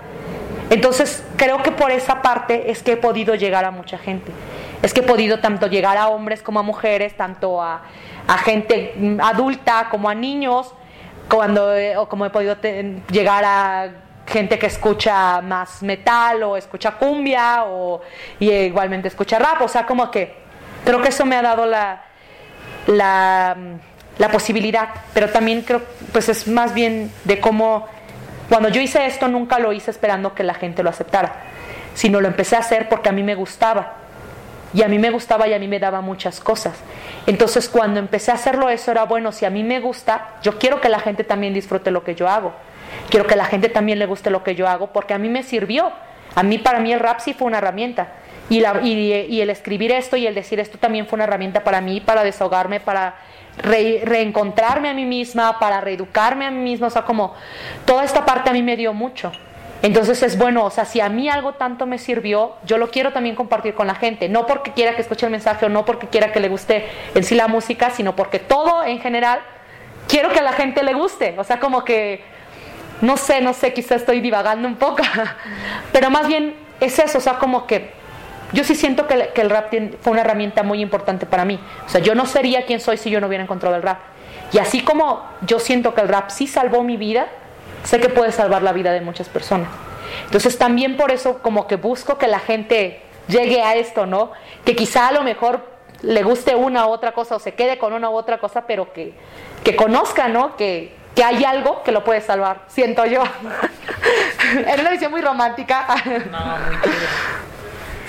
Entonces, creo que por esa parte es que he podido llegar a mucha gente. Es que he podido tanto llegar a hombres como a mujeres, tanto a, gente adulta como a niños, cuando, o como he podido llegar a gente que escucha más metal o escucha cumbia o y igualmente escucha rap, o sea, como que Creo que eso me ha dado la, la, posibilidad, pero también creo, pues es más bien de cómo, cuando yo hice esto nunca lo hice esperando que la gente lo aceptara, sino lo empecé a hacer porque a mí me gustaba. Y a mí me gustaba y a mí me daba muchas cosas. Entonces cuando empecé a hacerlo eso era bueno, si a mí me gusta, yo quiero que la gente también disfrute lo que yo hago. Quiero que la gente también le guste lo que yo hago porque a mí me sirvió. A mí para mí el rap sí fue una herramienta. Y, la, y, el escribir esto y el decir esto también fue una herramienta para mí, para desahogarme, para reencontrarme a mí misma, para reeducarme a mí misma, o sea, como toda esta parte a mí me dio mucho. Entonces es bueno, o sea, si a mí algo tanto me sirvió, yo lo quiero también compartir con la gente, no porque quiera que escuche el mensaje o no porque quiera que le guste en sí la música, sino porque todo en general quiero que a la gente le guste, o sea, como que, no sé, no sé, quizá estoy divagando un poco, pero más bien es eso, o sea, como que yo sí siento que, el rap fue una herramienta muy importante para mí. O sea, yo no sería quien soy si yo no hubiera encontrado el rap. Y así como yo siento que el rap sí salvó mi vida, sé que puede salvar la vida de muchas personas. Entonces también por eso como que busco que la gente llegue a esto, ¿no? Que quizá a lo mejor le guste una u otra cosa o se quede con una u otra cosa, pero que, que conozca, ¿no? Que, que hay algo que lo puede salvar, siento yo. en una visión muy romántica. no, muy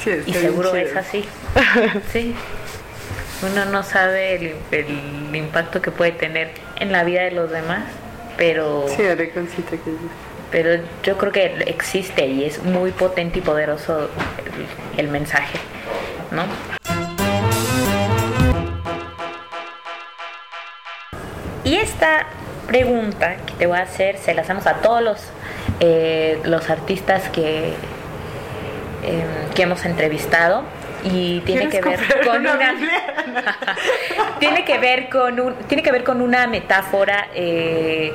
y seguro es así. sí. Uno no sabe el, impacto que puede tener en la vida de los demás, pero... Sí, que Pero yo creo que existe y es muy potente y poderoso el, el mensaje, ¿no? Y esta pregunta que te voy a hacer se la hacemos a todos los, eh, los artistas que Em, que hemos entrevistado y tiene que ver con una, tiene que ver con un tiene que ver con una metáfora eh,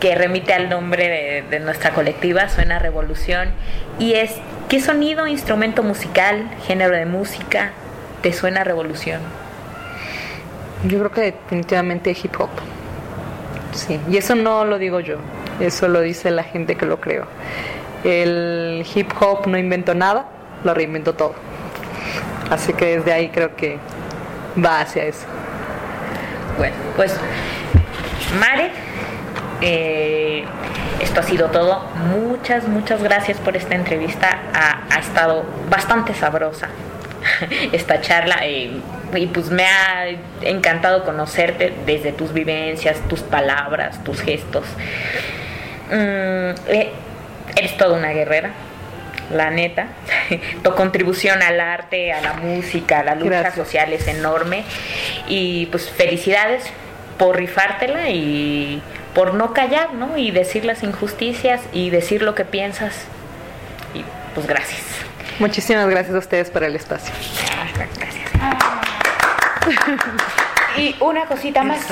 que remite al nombre de, nuestra colectiva suena revolución y es qué sonido instrumento musical género de música te suena revolución Yo creo que definitivamente hip hop. Sí, y eso no lo digo yo, eso lo dice la gente que lo creo. El hip hop no inventó nada, lo reinventó todo. Así que desde ahí creo que va hacia eso. Bueno, pues Mare, eh, esto ha sido todo. Muchas, muchas gracias por esta entrevista. Ha, estado bastante sabrosa esta charla eh, y pues me ha encantado conocerte desde tus vivencias, tus palabras, tus gestos. Mm, eh, eres toda una guerrera, la neta. tu contribución al arte, a la música, a la lucha Gracias. social es enorme y pues felicidades por rifártela y por no callar, ¿no? Y decir las injusticias y decir lo que piensas. Y pues gracias. Muchísimas gracias a ustedes por el espacio. Y una cosita más.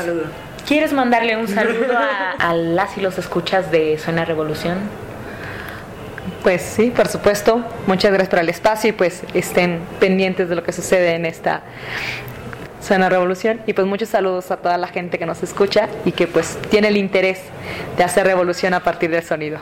¿Quieres mandarle un saludo a, a las y los escuchas de Suena Revolución? Pues sí, por supuesto. Muchas gracias por el espacio y pues estén pendientes de lo que sucede en esta Zona Revolución. Y pues muchos saludos a toda la gente que nos escucha y que pues tiene el interés de hacer revolución a partir del sonido.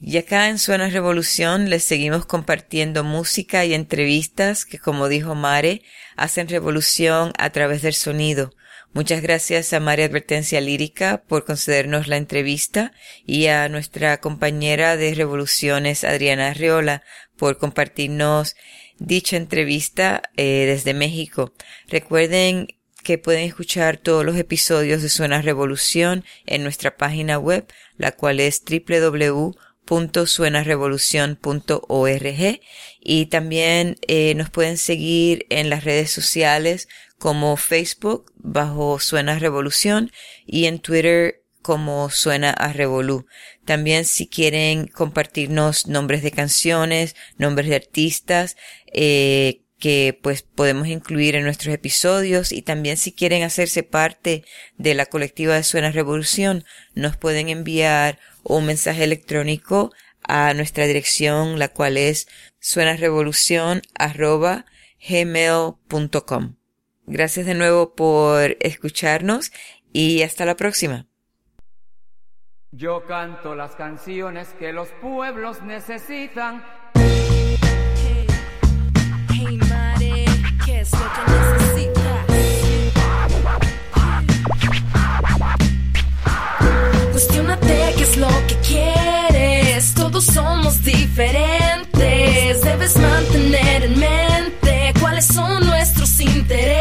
Y acá en Suena Revolución les seguimos compartiendo música y entrevistas que, como dijo Mare, hacen revolución a través del sonido. Muchas gracias a Mare Advertencia Lírica por concedernos la entrevista y a nuestra compañera de revoluciones Adriana Arriola por compartirnos dicha entrevista eh, desde México. Recuerden que pueden escuchar todos los episodios de Suena Revolución en nuestra página web, la cual es www.suenarevolucion.org y también eh, nos pueden seguir en las redes sociales como Facebook bajo Suena Revolución y en Twitter como Suena a Revolú. También si quieren compartirnos nombres de canciones, nombres de artistas, eh, que pues podemos incluir en nuestros episodios y también si quieren hacerse parte de la colectiva de Suena Revolución, nos pueden enviar un mensaje electrónico a nuestra dirección, la cual es suenarevolucion@gmail.com. Gracias de nuevo por escucharnos y hasta la próxima. Yo canto las canciones que los pueblos necesitan. Hey, madre, ¿qué es lo que necesitas? Cuestiónate qué es lo que quieres. Todos somos diferentes. Debes mantener en mente cuáles son nuestros intereses.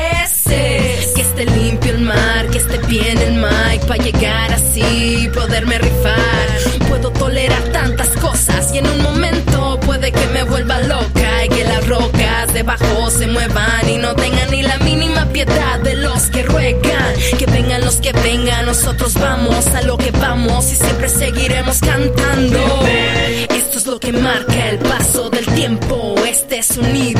Mic para llegar así poderme rifar. Puedo tolerar tantas cosas y en un momento puede que me vuelva loca y que las rocas debajo se muevan y no tengan ni la mínima piedad de los que ruegan. Que vengan los que vengan, nosotros vamos a lo que vamos y siempre seguiremos cantando. Esto es lo que marca el paso del tiempo. Este y